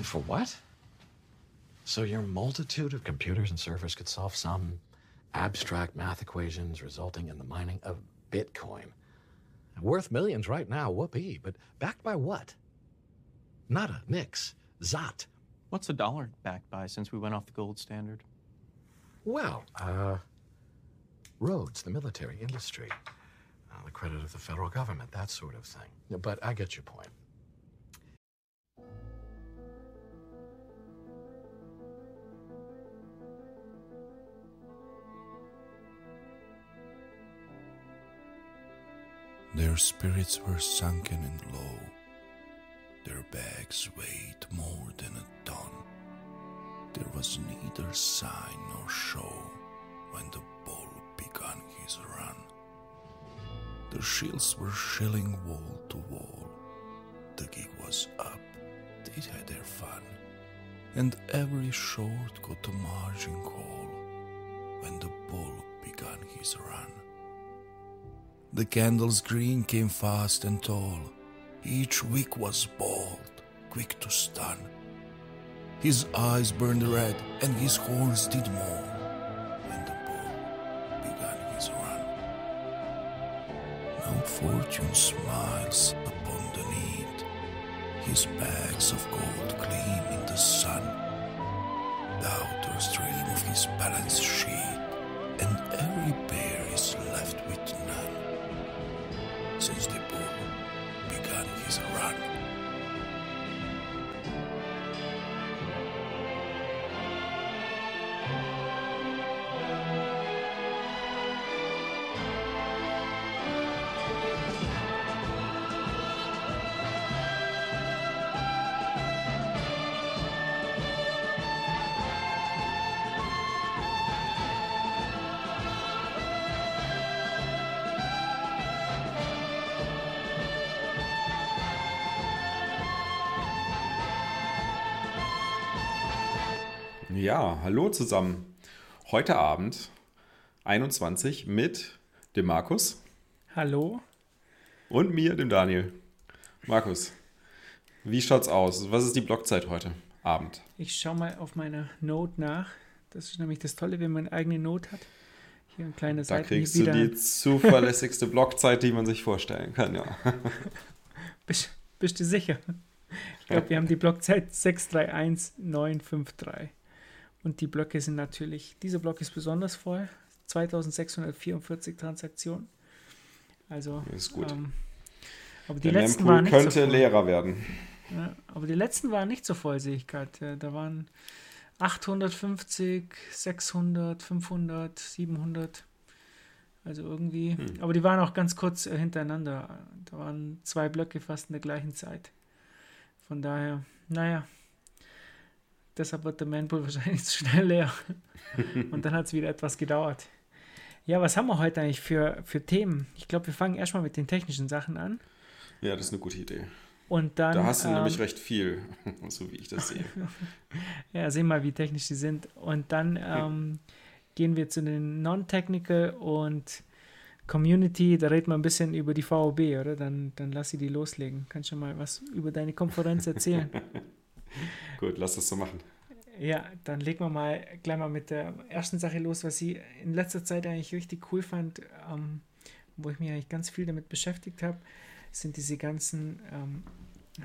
And for what? So your multitude of computers and servers could solve some abstract math equations resulting in the mining of Bitcoin. Worth millions right now, whoopee, but backed by what? Nada, nix, zot. What's a dollar backed by since we went off the gold standard? Well, uh, roads, the military industry, uh, the credit of the federal government, that sort of thing. But I get your point. Their spirits were sunken and low. Their bags weighed more than a ton. There was neither sign nor show when the bull began his run. The shields were shilling wall to wall. The gig was up. They had their fun. And every short got a margin call when the bull began his run. The candle's green came fast and tall. Each wick was bold, quick to stun. His eyes burned red, and his horns did more when the bull began his run. Now fortune smiles upon the need. His bags of gold gleam in the sun. The outer stream of his balance sheet, and every bear is left with none since the bull began his run. Ja, hallo zusammen. Heute Abend 21 mit dem Markus Hallo? und mir, dem Daniel. Markus, wie schaut's aus? Was ist die Blockzeit heute Abend? Ich schaue mal auf meiner Note nach. Das ist nämlich das Tolle, wenn man eine eigene Note hat. Hier ein kleiner Da Seiten kriegst wieder. du die zuverlässigste Blockzeit, die man sich vorstellen kann, ja. Bist, bist du sicher? Ich glaube, wir haben die Blockzeit 631953. Und die Blöcke sind natürlich, dieser Block ist besonders voll. 2644 Transaktionen. Also, ist gut. Ähm, aber die Der letzten Mempool waren nicht könnte so voll. leerer werden. Ja, aber die letzten waren nicht so voll, sehe ich gerade. Da waren 850, 600, 500, 700. Also irgendwie. Hm. Aber die waren auch ganz kurz äh, hintereinander. Da waren zwei Blöcke fast in der gleichen Zeit. Von daher, naja. Deshalb wird der Manpool wahrscheinlich zu schnell leer. Und dann hat es wieder etwas gedauert. Ja, was haben wir heute eigentlich für, für Themen? Ich glaube, wir fangen erstmal mit den technischen Sachen an. Ja, das ist eine gute Idee. Und dann. Da hast du ähm, nämlich recht viel, so wie ich das sehe. Ja, sehen mal, wie technisch die sind. Und dann ähm, gehen wir zu den Non-Technical und Community. Da reden wir ein bisschen über die VOB, oder? Dann, dann lass sie die loslegen. Kannst du mal was über deine Konferenz erzählen? Gut, lass das so machen. ja, dann legen wir mal gleich mal mit der ersten Sache los, was ich in letzter Zeit eigentlich richtig cool fand, ähm, wo ich mich eigentlich ganz viel damit beschäftigt habe, sind diese ganzen, ähm,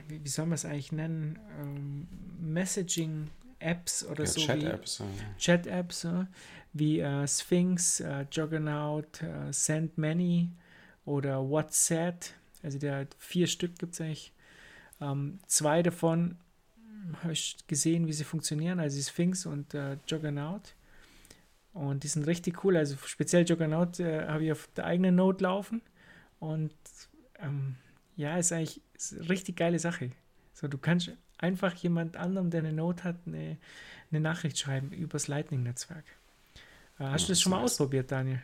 wie, wie soll man es eigentlich nennen, ähm, Messaging-Apps oder Ja, so. Chat-Apps. Chat-Apps äh, wie äh, Sphinx, äh, Juggernaut, äh, SendMany oder WhatsApp. Also der hat vier Stück gibt es eigentlich. Ähm, zwei davon habe ich gesehen, wie sie funktionieren, also die Sphinx und äh, Juggernaut. Und die sind richtig cool. Also speziell Juggernaut äh, habe ich auf der eigenen Note laufen. Und ähm, ja, ist eigentlich ist eine richtig geile Sache. So, du kannst einfach jemand anderem, der eine Note hat, eine, eine Nachricht schreiben übers Lightning-Netzwerk. Äh, hast Ja, du das schon mal nice. ausprobiert, Daniel?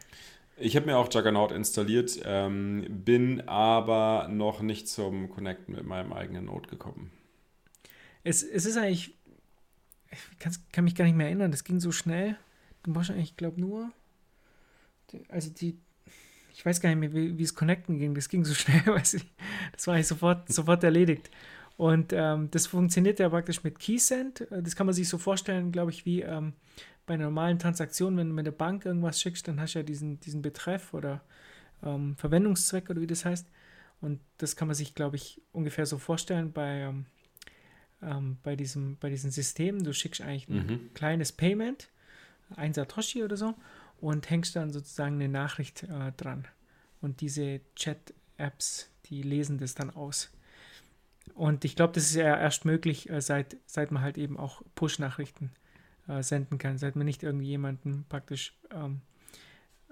Ich habe mir auch Juggernaut installiert, ähm, bin aber noch nicht zum Connecten mit meinem eigenen Node gekommen. Es, es ist eigentlich, ich kann, mich gar nicht mehr erinnern, das ging so schnell. Du machst eigentlich, ich glaube, nur, also die, ich weiß gar nicht mehr, wie, wie es connecten ging, das ging so schnell, weiß ich. Das war eigentlich sofort, sofort erledigt. Und ähm, das funktioniert ja praktisch mit Keysend. Das kann man sich so vorstellen, glaube ich, wie ähm, bei einer normalen Transaktion, wenn du mit der Bank irgendwas schickst, dann hast du ja diesen, diesen Betreff oder ähm, Verwendungszweck oder wie das heißt. Und das kann man sich, glaube ich, ungefähr so vorstellen bei, ähm, bei, diesem, bei diesem System. Du schickst eigentlich ein Mhm. kleines Payment, ein Satoshi oder so, und hängst dann sozusagen eine Nachricht äh, dran. Und diese Chat-Apps, die lesen das dann aus. Und ich glaube, das ist ja erst möglich, äh, seit, seit man halt eben auch Push-Nachrichten äh, senden kann, seit man nicht irgendwie jemanden praktisch ähm,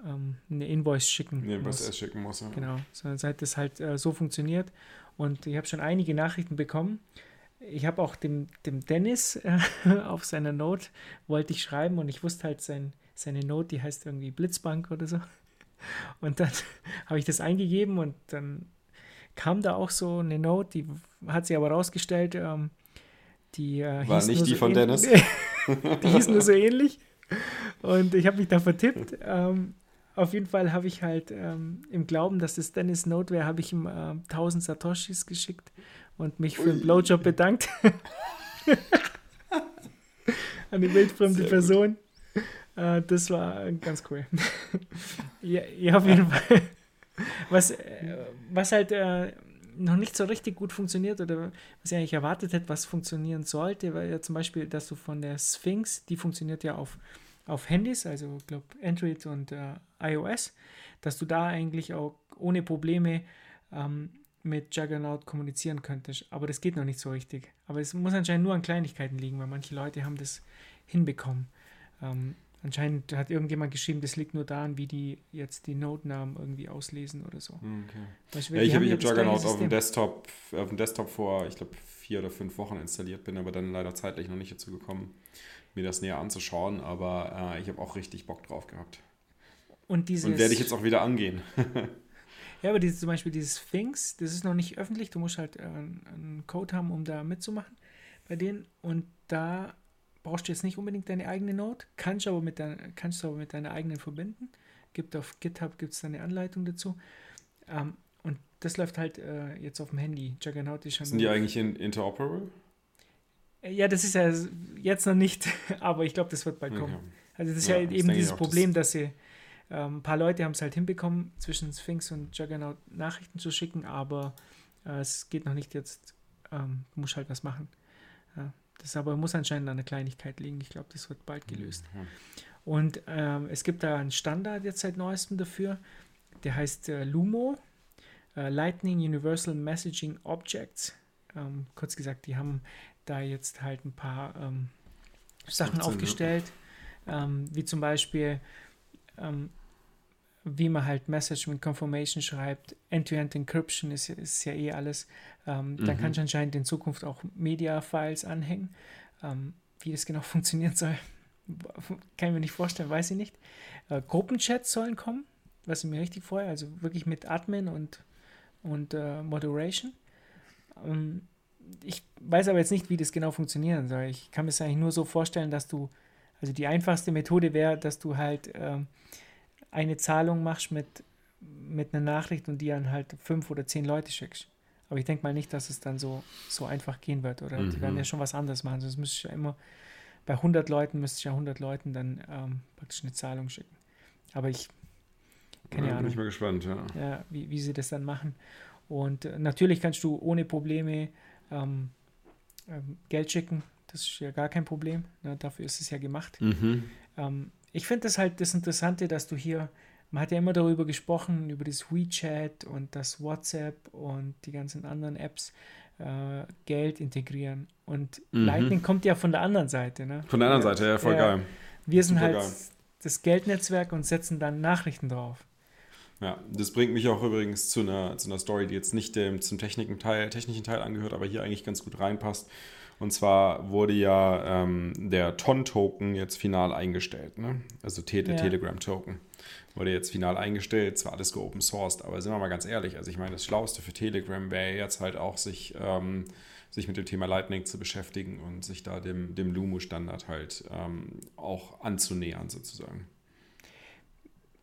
ähm, eine Invoice schicken Nee, was muss. er schicken muss. Ja. Genau, sondern seit das halt äh, so funktioniert. Und ich habe schon einige Nachrichten bekommen. Ich habe auch dem, dem Dennis äh, auf seiner Note wollte ich schreiben und ich wusste halt sein, seine Note, die heißt irgendwie Blitzbank oder so. Und dann habe ich das eingegeben und dann kam da auch so eine Note, die hat sich aber rausgestellt, ähm, die äh, War nicht die so von Dennis? die hieß nur so ähnlich. Und ich habe mich da vertippt. Ähm, auf jeden Fall habe ich halt ähm, im Glauben, dass das Dennis Note wäre, habe ich ihm ähm, 1000 Satoshis geschickt und mich für einen Blowjob bedankt. An die wildfremde. Person. Äh, das war ganz cool. ja, ja, auf jeden Fall. Was, äh, was halt äh, noch nicht so richtig gut funktioniert oder was ich eigentlich erwartet hätte, was funktionieren sollte, war ja zum Beispiel, dass du von der Sphinx, die funktioniert ja auf, auf Handys, also ich glaube Android und äh, iOS, dass du da eigentlich auch ohne Probleme ähm, mit Juggernaut kommunizieren könntest. Aber das geht noch nicht so richtig. Aber es muss anscheinend nur an Kleinigkeiten liegen, weil manche Leute haben das hinbekommen. Ähm, anscheinend hat irgendjemand geschrieben, das liegt nur daran, wie die jetzt die Nodenamen irgendwie auslesen oder so. Okay. Weißt du, Ja, ich habe hab Juggernaut auf dem. Desktop, auf dem Desktop vor, ich glaube, vier oder fünf Wochen installiert, bin aber dann leider zeitlich noch nicht dazu gekommen, mir das näher anzuschauen. Aber äh, ich habe auch richtig Bock drauf gehabt. Und dieses, Und werde ich jetzt auch wieder angehen. Ja, aber dieses, zum Beispiel dieses Sphinx, das ist noch nicht öffentlich. Du musst halt äh, einen Code haben, um da mitzumachen bei denen. Und da brauchst du jetzt nicht unbedingt deine eigene Node, kannst aber mit deiner, kannst du aber mit deiner eigenen verbinden. Gibt auf GitHub gibt's da eine Anleitung dazu. Ähm, und das läuft halt äh, jetzt auf dem Handy. Juggernaut ist schon. Sind die eigentlich in, interoperable? Äh, ja, das ist ja jetzt noch nicht, aber ich glaube, das wird bald kommen. Okay. Also das ist Ja, ja, eben dieses das- Problem, dass sie ähm, ein paar Leute haben es halt hinbekommen, zwischen Sphinx und Juggernaut Nachrichten zu schicken, aber äh, es geht noch nicht jetzt, ähm, du musst halt was machen. Ja, das aber muss anscheinend an einer Kleinigkeit liegen. Ich glaube, das wird bald gelöst. Mhm. Und ähm, es gibt da einen Standard jetzt seit neuestem dafür, der heißt äh, Lumo, äh, Lightning Universal Messaging Objects. Ähm, kurz gesagt, die haben da jetzt halt ein paar ähm, Sachen aufgestellt, ähm, wie zum Beispiel, ähm, wie man halt Messagement Confirmation schreibt. End-to-End Encryption ist, ist ja eh alles. Ähm, Mhm. kannst du anscheinend in Zukunft auch Media-Files anhängen. Ähm, wie das genau funktionieren soll, kann ich mir nicht vorstellen, weiß ich nicht. Äh, Gruppenchats sollen kommen, was ich mir richtig freue, also wirklich mit Admin und, und äh, Moderation. Ähm, ich weiß aber jetzt nicht, wie das genau funktionieren soll. Ich kann mir das eigentlich nur so vorstellen, dass du, also die einfachste Methode wäre, dass du halt ähm, eine Zahlung machst mit, mit einer Nachricht und die dann halt fünf oder zehn Leute schickst. Aber ich denke mal nicht, dass es dann so, so einfach gehen wird, oder? Die Mhm. werden ja schon was anderes machen. Sonst müsste ich ja immer, bei 100 Leuten müsste ich ja 100 Leuten dann ähm, praktisch eine Zahlung schicken. Aber ich, keine Ja, bin Ahnung ich mal gespannt, ja. ja, wie, wie sie das dann machen. Und äh, natürlich kannst du ohne Probleme ähm, ähm, Geld schicken. Das ist ja gar kein Problem. Ne? Dafür ist es ja gemacht. Mhm. Ähm, ich finde das halt das Interessante, dass du hier, man hat ja immer darüber gesprochen, über das WeChat und das WhatsApp und die ganzen anderen Apps äh, Geld integrieren. Und Mhm. Lightning kommt ja von der anderen Seite. Ne? Von der anderen Seite, ja, voll Ja. geil. Wir sind halt geil. das Geldnetzwerk und setzen dann Nachrichten drauf. Ja, das bringt mich auch übrigens zu einer, zu einer Story, die jetzt nicht dem, zum technischen Teil, technischen Teil angehört, aber hier eigentlich ganz gut reinpasst. Und zwar wurde ja ähm, der TON-Token jetzt final eingestellt. Ne? Also der Ja. Telegram-Token wurde jetzt final eingestellt. Zwar alles geopen sourced, aber sind wir mal ganz ehrlich. Also ich meine, das Schlauste für Telegram wäre jetzt halt auch, sich, ähm, sich mit dem Thema Lightning zu beschäftigen und sich da dem, dem Lumo-Standard halt ähm, auch anzunähern sozusagen.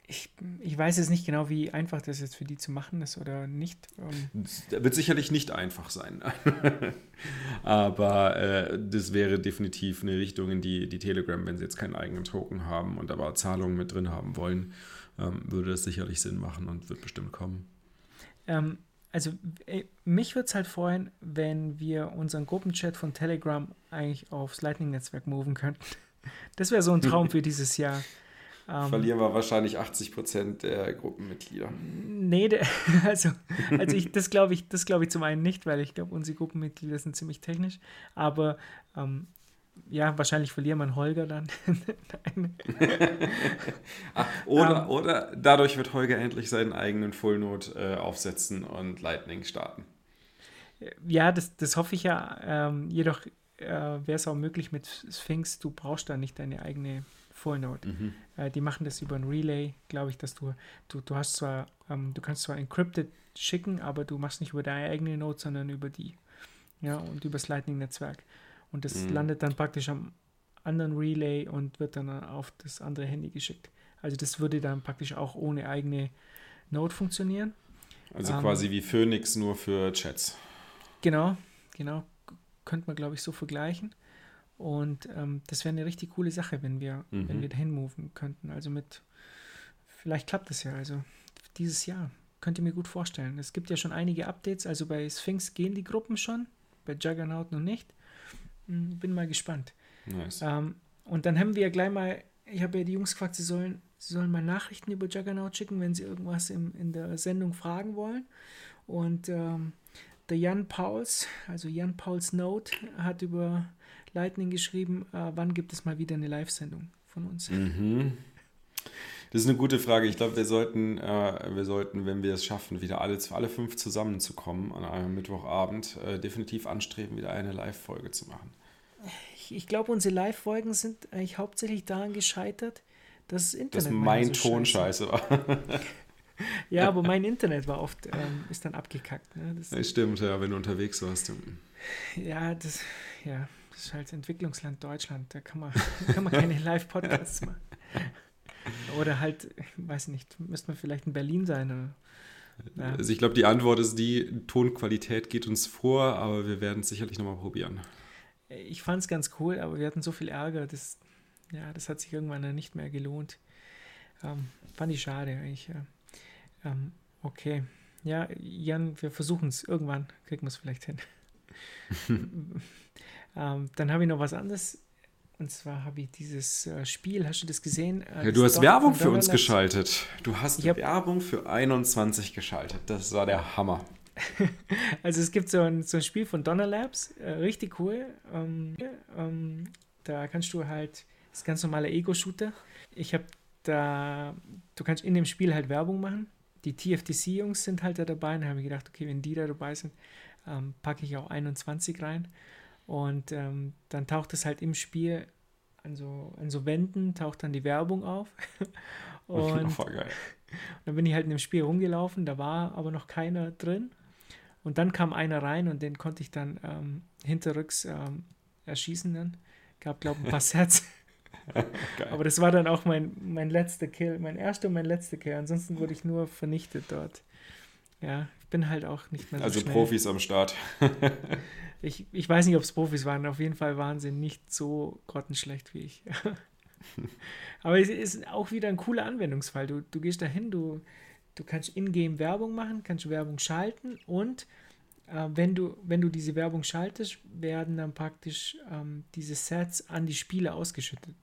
Ich, ich weiß jetzt nicht genau, wie einfach das jetzt für die zu machen ist oder nicht. Ähm, Das wird sicherlich nicht einfach sein. aber äh, das wäre definitiv eine Richtung, in die, die Telegram, wenn sie jetzt keinen eigenen Token haben und aber Zahlungen mit drin haben wollen, ähm, würde das sicherlich Sinn machen und wird bestimmt kommen. Ähm, also äh, mich würde es halt freuen, wenn wir unseren Gruppenchat von Telegram eigentlich aufs Lightning-Netzwerk moven könnten. Das wäre so ein Traum für dieses Jahr. Ähm, Verlieren wir wahrscheinlich 80 Prozent der Gruppenmitglieder. Nee, also, also ich, das glaube ich, das glaube ich zum einen nicht, weil ich glaube, unsere Gruppenmitglieder sind ziemlich technisch. Aber ähm, ja, wahrscheinlich verlieren wir Holger dann. Ah, oder, Ähm. oder dadurch wird Holger endlich seinen eigenen Fullnote äh, aufsetzen und Lightning starten. Ja, das, das hoffe ich ja. Ähm, jedoch äh, wäre es auch möglich mit Sphinx, du brauchst da nicht deine eigene Fullnote. Mhm. Äh, die machen das über ein Relay, glaube ich, dass du, du, du hast zwar, ähm, du kannst zwar encrypted schicken, aber du machst nicht über deine eigene Note, sondern über die. Ja, und über das Lightning-Netzwerk. Und das Mhm. landet dann praktisch am anderen Relay und wird dann auf das andere Handy geschickt. Also das würde dann praktisch auch ohne eigene Note funktionieren. Also Ähm. quasi wie Phoenix nur für Chats. Genau, genau. Könnte man, glaube ich, so vergleichen. Und ähm, das wäre eine richtig coole Sache, wenn wir, Mhm. wenn wir dahin moven könnten. Also mit, vielleicht klappt das ja. Also dieses Jahr könnt ihr mir gut vorstellen. Es gibt ja schon einige Updates. Also bei Sphinx gehen die Gruppen schon, bei Juggernaut noch nicht. Hm, Bin mal gespannt. Nice. Ähm, und dann haben wir ja gleich mal, ich habe ja die Jungs gefragt, sie sollen, sie sollen mal Nachrichten über Juggernaut schicken, wenn sie irgendwas im, in der Sendung fragen wollen. Und ähm, der Jan Pauls, also Jan Pauls Note, hat über Lightning geschrieben, äh, wann gibt es mal wieder eine Live-Sendung von uns. Mhm. Das ist eine gute Frage. Ich glaube, wir sollten, äh, wir sollten, wenn wir es schaffen, wieder alle, alle fünf zusammenzukommen an einem Mittwochabend, äh, definitiv anstreben, wieder eine Live-Folge zu machen. Ich, ich glaube, unsere Live-Folgen sind eigentlich hauptsächlich daran gescheitert, dass das Internet Dass mein so Ton scheiße- scheiße war. Ja, aber mein Internet war oft, ähm, ist dann abgekackt. Ne? Das, Das stimmt, ja, wenn du unterwegs warst. Ja, das, ja, das ist halt Entwicklungsland Deutschland. Da kann man, kann man keine Live-Podcasts machen. Oder halt, ich weiß nicht, müsste man vielleicht in Berlin sein. Oder, ja. Also ich glaube, die Antwort ist die, Tonqualität geht uns vor, aber wir werden es sicherlich nochmal probieren. Ich fand es ganz cool, aber wir hatten so viel Ärger, das, ja, das hat sich irgendwann dann nicht mehr gelohnt. Ähm, fand ich schade eigentlich. Ja. Ähm, okay. Ja, Jan, wir versuchen es. Irgendwann kriegen wir es vielleicht hin. ähm, dann habe ich noch was anderes. Und zwar habe ich dieses äh, Spiel, hast du das gesehen? Äh, Ja, du hast Don- Werbung für uns geschaltet. Du hast Ich hab- Werbung für 21 geschaltet. Das war der Hammer. Also es gibt so ein, so ein Spiel von Donner Labs, äh, richtig cool. Ähm, ähm, da kannst du halt, das ist ganz normaler Ego-Shooter. Ich habe da, du kannst in dem Spiel halt Werbung machen. Die TFTC-Jungs sind halt da dabei. Und da habe ich gedacht, okay, wenn die da dabei sind, ähm, packe ich auch 21 rein. Und ähm, dann taucht es halt im Spiel an so, an so Wänden, taucht dann die Werbung auf. Und Voll geil. dann bin ich halt in dem Spiel rumgelaufen, da war aber noch keiner drin. Und dann kam einer rein und den konnte ich dann ähm, hinterrücks ähm, erschießen dann. Gab, glaube ich, ein paar Sets. Aber das war dann auch mein, mein letzter Kill, mein erster und mein letzter Kill. Ansonsten wurde ich nur vernichtet dort. Ja, ich bin halt auch nicht mehr so Also schnell. Profis am Start. Ich, ich weiß nicht, ob es Profis waren. Auf jeden Fall waren sie nicht so grottenschlecht wie ich. Aber es ist auch wieder ein cooler Anwendungsfall. Du, du gehst dahin, du, du kannst in-game Werbung machen, kannst Werbung schalten und äh, wenn, du, wenn du diese Werbung schaltest, werden dann praktisch ähm, diese Sets an die Spieler ausgeschüttet.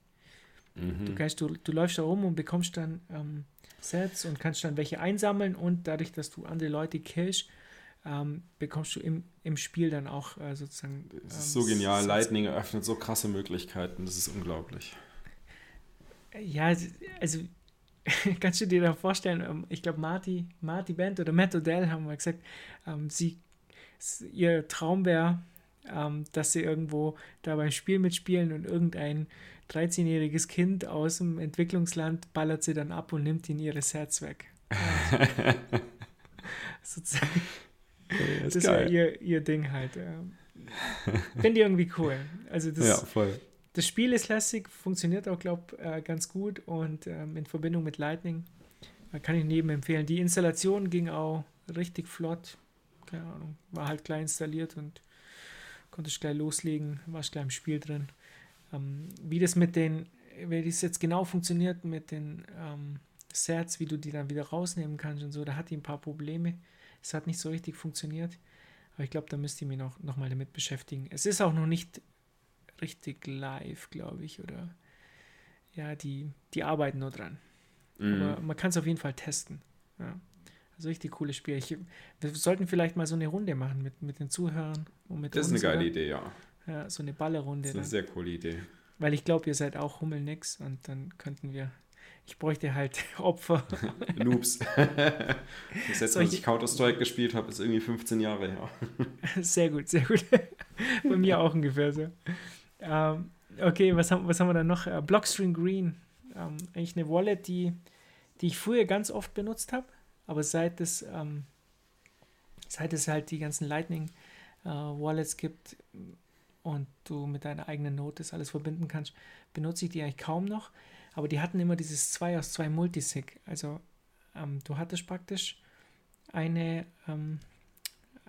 Mhm. Du, kannst, du, du läufst da rum und bekommst dann ähm, Sets und kannst dann welche einsammeln und dadurch, dass du andere Leute killst, ähm, bekommst du im, im Spiel dann auch äh, sozusagen. Das ist ähm, so genial. Sets. Lightning eröffnet so krasse Möglichkeiten. Das ist unglaublich. Ja, also kannst du dir da vorstellen, ähm, ich glaube, Marty, Marty Band oder Matt Odell haben mal gesagt, ähm, sie, ihr Traum wäre, ähm, dass sie irgendwo da beim Spiel mitspielen und irgendein 13-jähriges Kind aus dem Entwicklungsland ballert sie dann ab und nimmt ihnen ihre Sets weg. Ja. Sozusagen. Das Das wäre ihr, ihr Ding halt. Finde ich irgendwie cool. Also das, Ja, voll. das Spiel ist lässig, funktioniert auch, glaube ich, äh, ganz gut und ähm, in Verbindung mit Lightning kann ich jedem empfehlen. Die Installation ging auch richtig flott. Keine Ahnung, war halt gleich installiert und konnte ich gleich loslegen, war ich gleich im Spiel drin. Ähm, wie das mit den, wie das jetzt genau funktioniert mit den ähm, Sets, wie du die dann wieder rausnehmen kannst und so, da hat die ein paar Probleme. Es hat nicht so richtig funktioniert. Aber ich glaube, da müsst ihr mich noch, noch mal damit beschäftigen. Es ist auch noch nicht richtig live, glaube ich, oder ja, die, die arbeiten nur dran. Mhm. Aber man kann es auf jeden Fall testen. Ja. Also richtig cooles Spiel. Ich, wir sollten vielleicht mal so eine Runde machen mit, mit den Zuhörern und mit Das ist eine uns, geile oder? Idee, ja. Ja, so eine Ballerrunde. Das ist eine dann. sehr coole Idee. Weil ich glaube, ihr seid auch Hummelnix und dann könnten wir. Ich bräuchte halt Opfer. Noobs. das letzte Mal, als ich Counter-Strike gespielt habe, ist irgendwie 15 Jahre her. Sehr gut, sehr gut. Bei mir auch ungefähr so. Ähm, okay, was haben, was haben wir dann noch? Äh, Blockstream Green. Ähm, eigentlich eine Wallet, die, die ich früher ganz oft benutzt habe, aber seit es, ähm, seit es halt die ganzen Lightning äh, Wallets gibt und du mit deiner eigenen Note das alles verbinden kannst, benutze ich die eigentlich kaum noch. Aber die hatten immer dieses 2 aus 2 Multisig. Also ähm, du hattest praktisch eine ähm,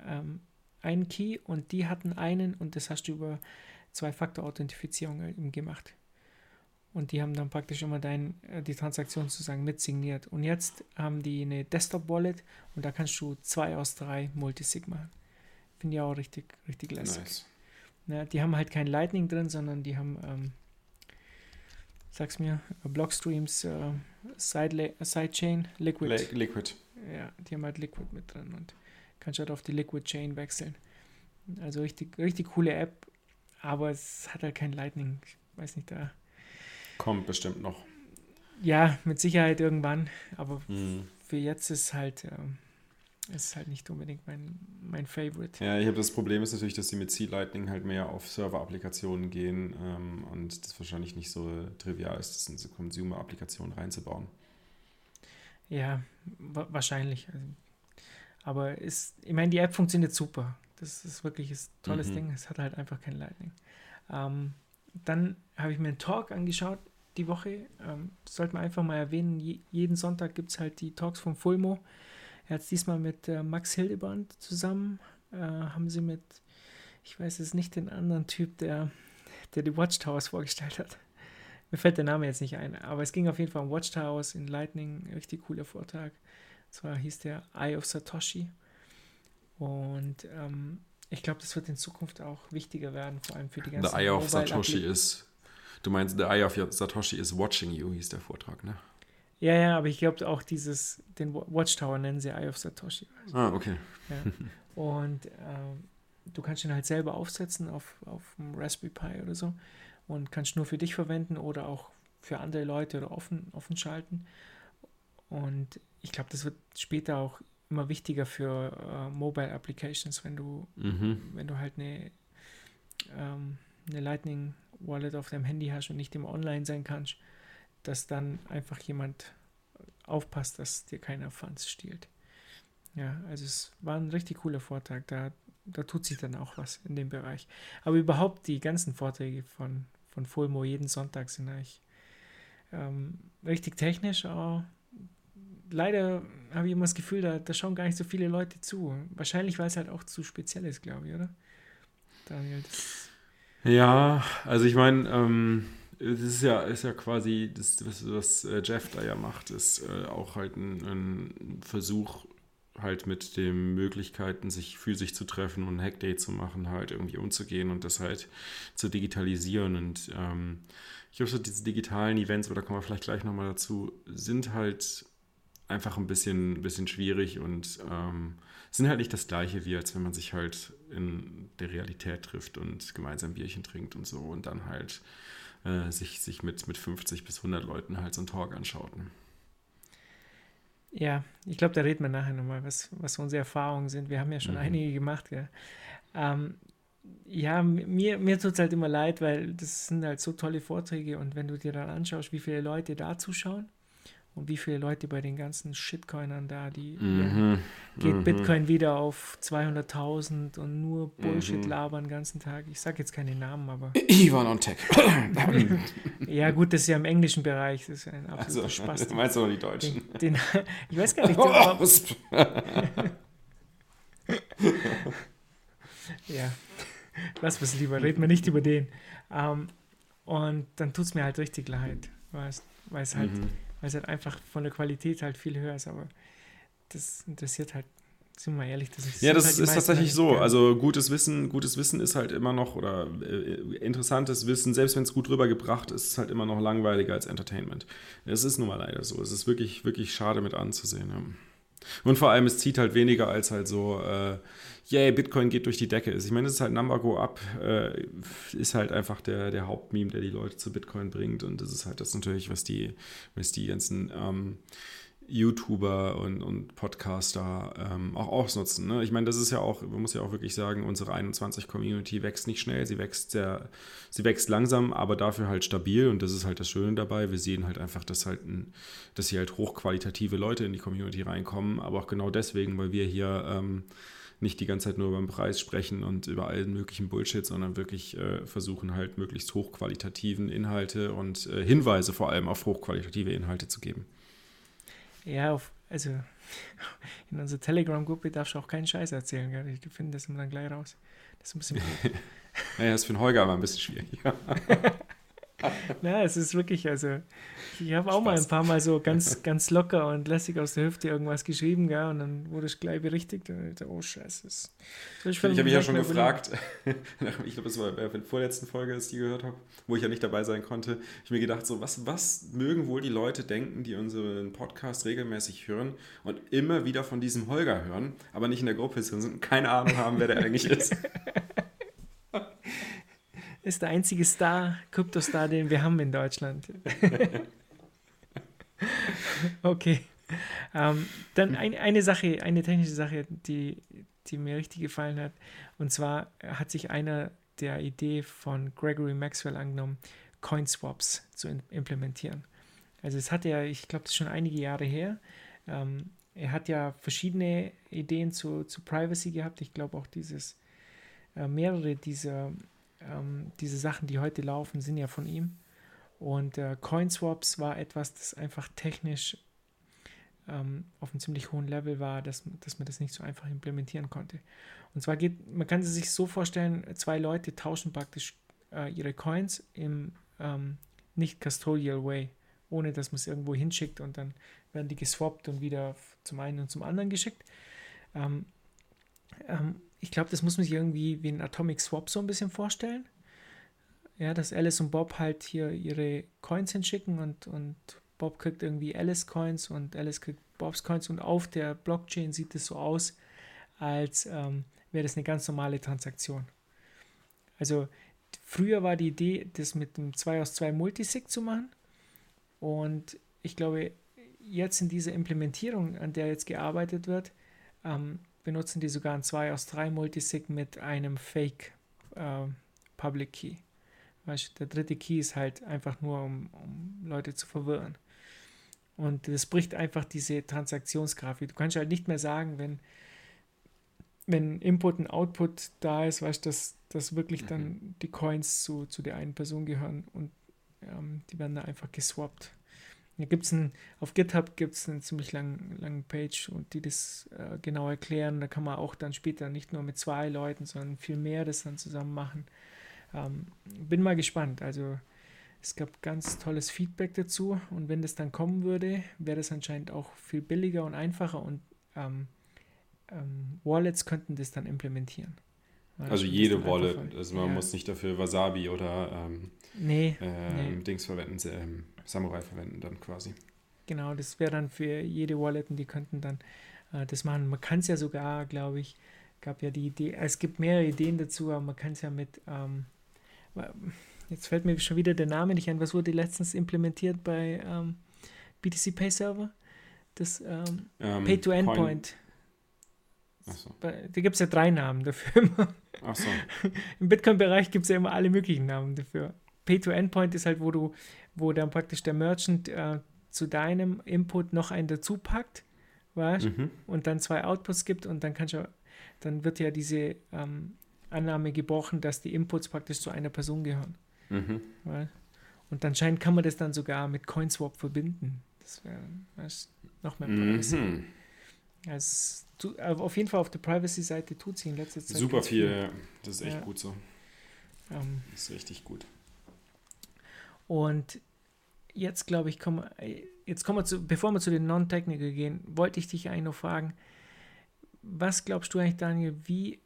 ähm, einen Key und die hatten einen und das hast du über Zwei-Faktor-Authentifizierung gemacht. Und die haben dann praktisch immer dein, äh, die Transaktion sozusagen mitsigniert. Und jetzt haben die eine Desktop-Wallet und da kannst du zwei aus drei Multisig machen. Finde ich auch richtig, richtig lässig. Nice. Ja, die haben halt kein Lightning drin, sondern die haben, ähm, sag's mir, Blockstreams, äh, Side Sidechain, Liquid. Li- Liquid. Ja, die haben halt Liquid mit drin und kannst halt auf die Liquid Chain wechseln. Also richtig, richtig coole App, aber es hat halt kein Lightning. Ich weiß nicht, da. Kommt bestimmt noch. Ja, mit Sicherheit irgendwann, aber Mhm. für jetzt ist halt, ähm, ist halt nicht unbedingt mein, mein Favorite. Ja, ich habe das Problem ist natürlich, dass sie mit C-Lightning halt mehr auf Server-Applikationen gehen ähm, und das wahrscheinlich nicht so trivial ist, das in so Consumer-Applikationen reinzubauen. Ja, wa wahrscheinlich. Also, aber ist, ich meine, die App funktioniert super. Das ist wirklich ein tolles Mhm. Ding. Es hat halt einfach kein Lightning. Ähm, dann habe ich mir einen Talk angeschaut die Woche. Ähm, sollte man einfach mal erwähnen, je, jeden Sonntag gibt es halt die Talks von Fulmo. Er hat es diesmal mit äh, Max Hildebrand zusammen. Äh, haben sie mit, ich weiß es nicht, den anderen Typ, der, der die Watchtowers vorgestellt hat. Mir fällt der Name jetzt nicht ein, aber es ging auf jeden Fall um Watchtowers in Lightning. Richtig cooler Vortrag. Und zwar hieß der Eye of Satoshi. Und ähm, ich glaube, das wird in Zukunft auch wichtiger werden, vor allem für die ganzen The Eye of Satoshi ist, du meinst, The Eye of Satoshi is watching you, hieß der Vortrag, ne? Ja, ja, aber ich glaube auch dieses, den Wa- Watchtower nennen sie Eye of Satoshi. Ah, okay. Ja. Und ähm, du kannst ihn halt selber aufsetzen auf, auf dem Raspberry Pi oder so und kannst nur für dich verwenden oder auch für andere Leute oder offen, offen schalten. Und ich glaube, das wird später auch immer wichtiger für äh, Mobile Applications, wenn du, Mhm. wenn du halt eine, ähm, eine Lightning Wallet auf deinem Handy hast und nicht immer online sein kannst, dass dann einfach jemand aufpasst, dass dir keiner Funds stiehlt. Ja, also es war ein richtig cooler Vortrag. Da, da tut sich dann auch was in dem Bereich. Aber überhaupt die ganzen Vorträge von, von Fulmo jeden Sonntag sind eigentlich ähm, richtig technisch. Aber leider habe ich immer das Gefühl, da, da schauen gar nicht so viele Leute zu. Wahrscheinlich, weil es halt auch zu speziell ist, glaube ich, oder? Daniel, Ja, also ich meine, ähm, das ist ja, ist ja quasi, das, was, was äh, Jeff da ja macht, ist äh, auch halt ein, ein Versuch, halt mit den Möglichkeiten, sich physisch zu treffen und ein Hackday zu machen, halt irgendwie umzugehen und das halt zu digitalisieren. Und ähm, ich glaube, so diese digitalen Events, aber da kommen wir vielleicht gleich nochmal dazu, sind halt einfach ein bisschen, bisschen schwierig und ähm, sind halt nicht das gleiche wie, als wenn man sich halt in der Realität trifft und gemeinsam Bierchen trinkt und so und dann halt äh, sich, sich mit, mit 50 bis 100 Leuten halt so einen Talk anschaut. Ne? ja, ich glaube, da reden wir nachher nochmal, was, was unsere Erfahrungen sind. Wir haben ja schon Mhm. einige gemacht. Ja, ähm, ja mir, mir tut es halt immer leid, weil das sind halt so tolle Vorträge und wenn du dir dann anschaust, wie viele Leute da zuschauen und wie viele Leute bei den ganzen Shitcoinern da, die Mhm. geht Mhm. Bitcoin wieder auf 200.000 und nur Bullshit Mhm. labern den ganzen Tag. Ich sage jetzt keine Namen, aber Ivan on Tech. ja gut, das ist ja im englischen Bereich, das ist ja ein absoluter Also, Spaß. du meinst doch die Deutschen. Den, den, ich weiß gar nicht, Oh, ja, lass was lieber, reden wir nicht über den. Ähm, und dann tut es mir halt richtig leid, weißt, weil es halt, Mhm. Weil es halt einfach von der Qualität halt viel höher ist, aber das interessiert halt, sind wir mal ehrlich, das interessiert Ja, das halt ist tatsächlich halt so. nicht. Also gutes Wissen, gutes Wissen ist halt immer noch oder äh, interessantes Wissen, selbst wenn es gut rübergebracht ist, ist halt immer noch langweiliger als Entertainment. Es ist nun mal leider so. Es ist wirklich, wirklich schade mit anzusehen. Ja. Und vor allem, es zieht halt weniger als halt so, äh, yay, Bitcoin geht durch die Decke ist. Ich meine, es ist halt Number Go Up, äh, ist halt einfach der, der Hauptmeme, der die Leute zu Bitcoin bringt. Und das ist halt das natürlich, was die, was die ganzen ähm, YouTuber und, und Podcaster ähm, auch ausnutzen. Ne? Ich meine, das ist ja auch, man muss ja auch wirklich sagen, unsere 21-Community wächst nicht schnell, sie wächst sehr, sie wächst langsam, aber dafür halt stabil und das ist halt das Schöne dabei. Wir sehen halt einfach, dass halt ein, dass hier halt hochqualitative Leute in die Community reinkommen, aber auch genau deswegen, weil wir hier ähm, nicht die ganze Zeit nur über den Preis sprechen und über allen möglichen Bullshit, sondern wirklich äh, versuchen halt möglichst hochqualitativen Inhalte und äh, Hinweise vor allem auf hochqualitative Inhalte zu geben. Ja, auf, also in unserer Telegram-Gruppe darfst du auch keinen Scheiß erzählen, gell? Die finden das immer dann gleich raus. Das ist ein bisschen. Naja, ist für den Holger aber ein bisschen schwierig. Na, es ist wirklich, also ich habe auch mal ein Spaß. paar Mal so ganz, ganz locker und lässig aus der Hüfte irgendwas geschrieben, gell? Und dann wurde ich gleich berichtigt und ich dachte, oh Scheiße. das- soll Ich habe mich ja schon gefragt, ich glaube, es war bei der vorletzten Folge, als ich die gehört habe, wo ich ja nicht dabei sein konnte, ich mir gedacht, so, was, was mögen wohl die Leute denken, die unseren Podcast regelmäßig hören und immer wieder von diesem Holger hören, aber nicht in der Gruppe sind und keine Ahnung haben, wer der eigentlich ist. Ist der einzige Star, Kryptostar, den wir haben in Deutschland. okay. Ähm, dann ein, eine Sache, eine technische Sache, die, die mir richtig gefallen hat. Und zwar hat sich einer der Idee von Gregory Maxwell angenommen, Coinswaps zu implementieren. Also es hat ja, ich glaube, das ist schon einige Jahre her. Ähm, er hat ja verschiedene Ideen zu, zu Privacy gehabt. Ich glaube auch dieses, äh, mehrere dieser ähm, diese Sachen, die heute laufen, sind ja von ihm. Und äh, Coinswaps war etwas, das einfach technisch ähm, auf einem ziemlich hohen Level war, dass, dass man das nicht so einfach implementieren konnte. Und zwar geht, man kann sich so vorstellen, zwei Leute tauschen praktisch äh, ihre Coins im ähm, nicht custodial way, ohne dass man es irgendwo hinschickt und dann werden die geswappt und wieder zum einen und zum anderen geschickt. Ähm, ähm, ich glaube, das muss man sich irgendwie wie ein Atomic Swap so ein bisschen vorstellen. Ja, dass Alice und Bob halt hier ihre Coins hinschicken und, und Bob kriegt irgendwie Alice Coins und Alice kriegt Bobs Coins und auf der Blockchain sieht es so aus, als ähm, wäre das eine ganz normale Transaktion. Also früher war die Idee, das mit einem 2 aus 2 Multisig zu machen und ich glaube, jetzt in dieser Implementierung, an der jetzt gearbeitet wird, ähm, benutzen die sogar ein 2 aus 3 Multisig mit einem Fake äh, Public Key. Weißt, du, der dritte Key ist halt einfach nur, um, um Leute zu verwirren. Und das bricht einfach diese Transaktionsgrafik. Du kannst halt nicht mehr sagen, wenn, wenn Input und Output da ist, weißt du, dass, dass wirklich dann die Coins zu, zu der einen Person gehören und ähm, die werden da einfach geswappt. Da gibt's ein, auf GitHub gibt es eine ziemlich lange lang Page und die das äh, genau erklären. Da kann man auch dann später nicht nur mit zwei Leuten, sondern viel mehr das dann zusammen machen. Ähm, bin mal gespannt. Also es gab ganz tolles Feedback dazu und wenn das dann kommen würde, wäre das anscheinend auch viel billiger und einfacher und ähm, ähm, Wallets könnten das dann implementieren. Also jede Wallet, also man ja. muss nicht dafür Wasabi oder ähm, Nee, ähm, Nee. Dings verwenden, ähm, Samurai verwenden dann quasi. Genau, das wäre dann für jede Wallet und die könnten dann äh, das machen. Man kann es ja sogar, glaube ich, gab ja die Idee, es gibt mehrere Ideen dazu, aber man kann es ja mit, ähm, jetzt fällt mir schon wieder der Name nicht ein, was wurde letztens implementiert bei ähm, BTC Pay Server? Das ähm, Ähm, Pay to Endpoint. Achso, Da gibt es ja drei Namen dafür. achso. Im Bitcoin-Bereich gibt es ja immer alle möglichen Namen dafür. Pay to Endpoint ist halt, wo du, wo dann praktisch der Merchant äh, zu deinem Input noch einen dazu packt, weißt, Mhm. und dann zwei Outputs gibt und dann kannst du, dann wird ja diese ähm, Annahme gebrochen, dass die Inputs praktisch zu einer Person gehören. Mhm. Weil, und anscheinend kann man das dann sogar mit CoinSwap verbinden. Das wäre weißt, noch mehr Privacy. Mhm. Also, tu- aber auf jeden Fall auf der Privacy-Seite tut sie in letzter Zeit. Super viel. ja. Das ist echt Ja. gut so. Ähm, Das ist richtig gut. Und jetzt glaube ich, kommen, jetzt kommen wir zu, bevor wir zu den Non-Technical gehen, wollte ich dich eigentlich noch fragen, was glaubst du eigentlich, Daniel, wie,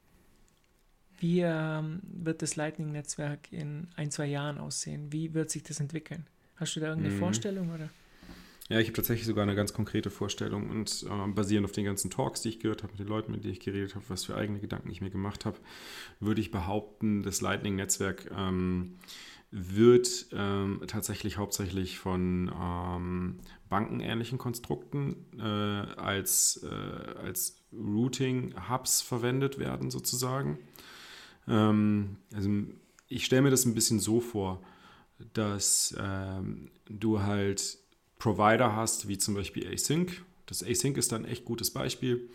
wie ähm, wird das Lightning-Netzwerk in ein, zwei Jahren aussehen? Wie wird sich das entwickeln? Hast du da irgendeine Mhm. Vorstellung? Oder? Ja, ich habe tatsächlich sogar eine ganz konkrete Vorstellung und äh, basierend auf den ganzen Talks, die ich gehört habe, mit den Leuten, mit denen ich geredet habe, was für eigene Gedanken ich mir gemacht habe, würde ich behaupten, das Lightning-Netzwerk ähm, wird ähm, tatsächlich hauptsächlich von ähm, bankenähnlichen Konstrukten äh, als, äh, als Routing-Hubs verwendet werden, sozusagen. Ähm, also ich stelle mir das ein bisschen so vor, dass ähm, du halt Provider hast, wie zum Beispiel Async. Das Async ist dann ein echt gutes Beispiel,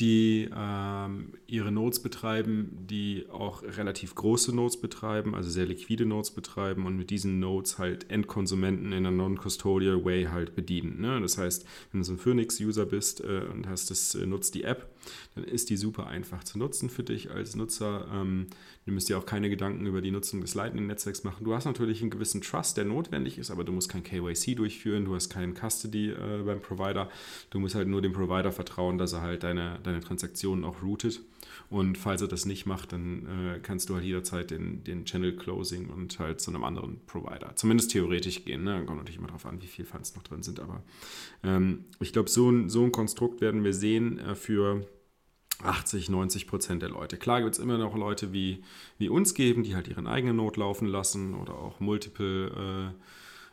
die ähm, ihre Nodes betreiben, die auch relativ große Nodes betreiben, also sehr liquide Nodes betreiben und mit diesen Nodes halt Endkonsumenten in einer non-custodial Way halt bedienen. Ne? Das heißt, wenn du so ein Phoenix-User bist äh, und hast das, äh, nutzt die App, dann ist die super einfach zu nutzen für dich als Nutzer. Ähm, du musst dir auch keine Gedanken über die Nutzung des Lightning-Netzwerks machen. Du hast natürlich einen gewissen Trust, der notwendig ist, aber du musst kein KYC durchführen, du hast keinen Custody äh, beim Provider. Du musst halt nur dem Provider vertrauen, dass er halt deine, deine Transaktionen auch routet. Und falls er das nicht macht, dann äh, kannst du halt jederzeit den, den Channel Closing und halt zu einem anderen Provider, zumindest theoretisch gehen. Ne? Kommt natürlich immer darauf an, wie viel Funds noch drin sind. Aber ähm, ich glaube, so ein, so ein Konstrukt werden wir sehen äh, für 80, 90 Prozent der Leute. Klar gibt es immer noch Leute wie, wie uns geben, die halt ihren eigenen Not laufen lassen oder auch multiple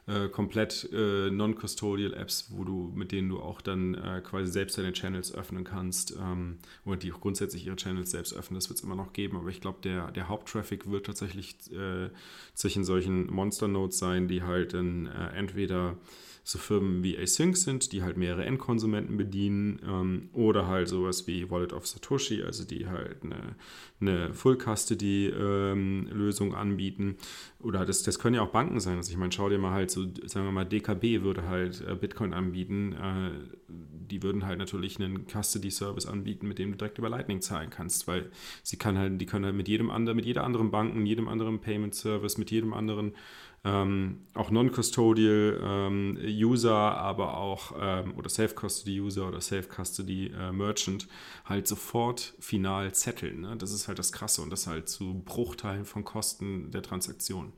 äh, äh, komplett äh, non-custodial Apps, wo du, mit denen du auch dann äh, quasi selbst deine Channels öffnen kannst ähm, oder die auch grundsätzlich ihre Channels selbst öffnen. Das wird es immer noch geben, aber ich glaube, der, der Haupttraffic wird tatsächlich äh, zwischen solchen Monster-Nodes sein, die halt dann äh, entweder so Firmen wie Async sind, die halt mehrere Endkonsumenten bedienen, ähm, oder halt sowas wie Wallet of Satoshi, also die halt eine, eine Full-Custody-Lösung anbieten. Oder das, das können ja auch Banken sein. Also ich meine, schau dir mal halt so, sagen wir mal, DKB würde halt äh, Bitcoin anbieten. Äh, die würden halt natürlich einen Custody-Service anbieten, mit dem du direkt über Lightning zahlen kannst, weil sie kann halt, die können halt mit jedem anderen, mit jeder anderen Bank, mit jedem anderen Payment-Service, mit jedem anderen ähm, auch non-custodial ähm, User, aber auch ähm, oder Self-Custody-User oder Self-Custody-Merchant halt sofort final zetteln. Ne? Das ist halt das Krasse und das halt zu Bruchteilen von Kosten der Transaktion.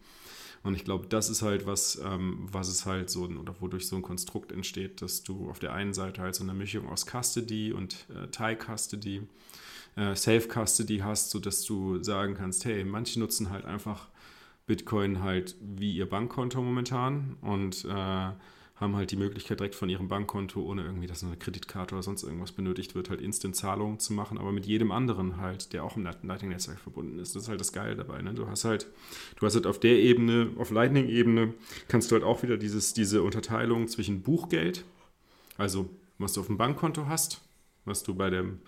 Und ich glaube, das ist halt was, ähm, was es halt so, oder wodurch so ein Konstrukt entsteht, dass du auf der einen Seite halt so eine Mischung aus Custody und äh, Tie-Custody, äh, Self-Custody hast, sodass du sagen kannst, hey, manche nutzen halt einfach Bitcoin halt wie ihr Bankkonto momentan und äh, haben halt die Möglichkeit direkt von ihrem Bankkonto, ohne irgendwie, dass eine Kreditkarte oder sonst irgendwas benötigt wird, halt Instant-Zahlungen zu machen, aber mit jedem anderen halt, der auch im Lightning-Netzwerk verbunden ist. Das ist halt das Geile dabei. Ne? Du hast halt, du hast halt auf der Ebene, auf Lightning-Ebene, kannst du halt auch wieder dieses, diese Unterteilung zwischen Buchgeld, also was du auf dem Bankkonto hast, was du bei dem,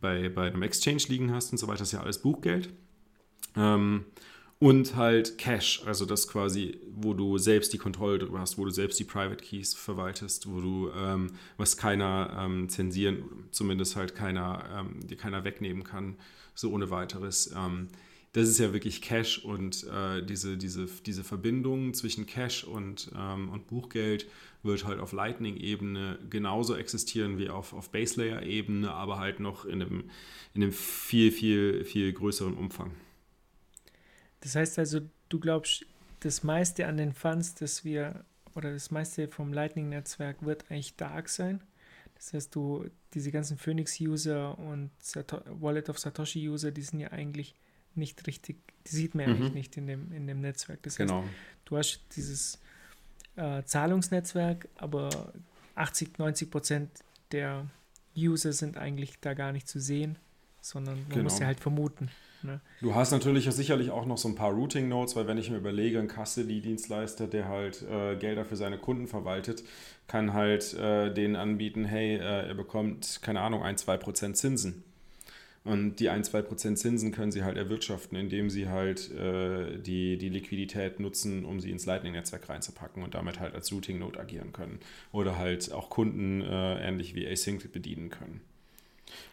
bei, bei einem Exchange liegen hast und so weiter, ist ja alles Buchgeld. Ähm, und halt Cash, also das quasi, wo du selbst die Kontrolle darüber hast, wo du selbst die Private Keys verwaltest, wo du, ähm, was keiner ähm, zensieren, zumindest halt keiner, ähm, dir keiner wegnehmen kann, so ohne weiteres. Ähm, das ist ja wirklich Cash und äh, diese, diese, diese Verbindung zwischen Cash und, ähm, und Buchgeld wird halt auf Lightning-Ebene genauso existieren wie auf, auf Base-Layer-Ebene, aber halt noch in einem, in einem viel, viel, viel größeren Umfang. Das heißt also, du glaubst, das meiste an den Funds, das wir, oder das meiste vom Lightning-Netzwerk wird eigentlich dark sein. Das heißt, du, diese ganzen Phoenix-User und Sato Wallet of Satoshi-User, die sind ja eigentlich nicht richtig, die sieht man Mhm. eigentlich nicht in dem, in dem Netzwerk. Das heißt, Genau. du hast dieses äh, Zahlungsnetzwerk, aber 80, 90 Prozent der User sind eigentlich da gar nicht zu sehen, sondern man muss Genau. ja halt vermuten. Ne? Du hast natürlich sicherlich auch noch so ein paar Routing Notes, weil wenn ich mir überlege, ein Custody-Dienstleister, der halt äh, Gelder für seine Kunden verwaltet, kann halt äh, denen anbieten, hey, äh, er bekommt, keine Ahnung, ein, zwei Prozent Zinsen. Und die 1-2% Zinsen können sie halt erwirtschaften, indem sie halt äh, die, die Liquidität nutzen, um sie ins Lightning-Netzwerk reinzupacken und damit halt als Routing-Node agieren können. Oder halt auch Kunden äh, ähnlich wie Async bedienen können.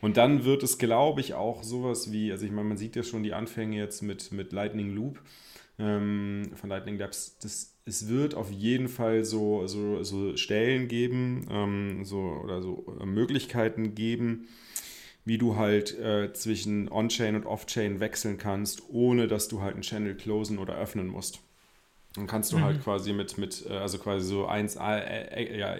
Und dann wird es, glaube ich, auch sowas wie, also ich meine, man sieht ja schon die Anfänge jetzt mit, mit Lightning Loop ähm, von Lightning Labs. Das, es wird auf jeden Fall so, so, so Stellen geben ähm, so, oder so äh, Möglichkeiten geben, wie du halt äh, zwischen On-Chain und Off-Chain wechseln kannst, ohne dass du halt einen Channel closen oder öffnen musst. Dann kannst du halt mhm. halt quasi mit, mit, äh, also quasi so eins, äh, äh, ja,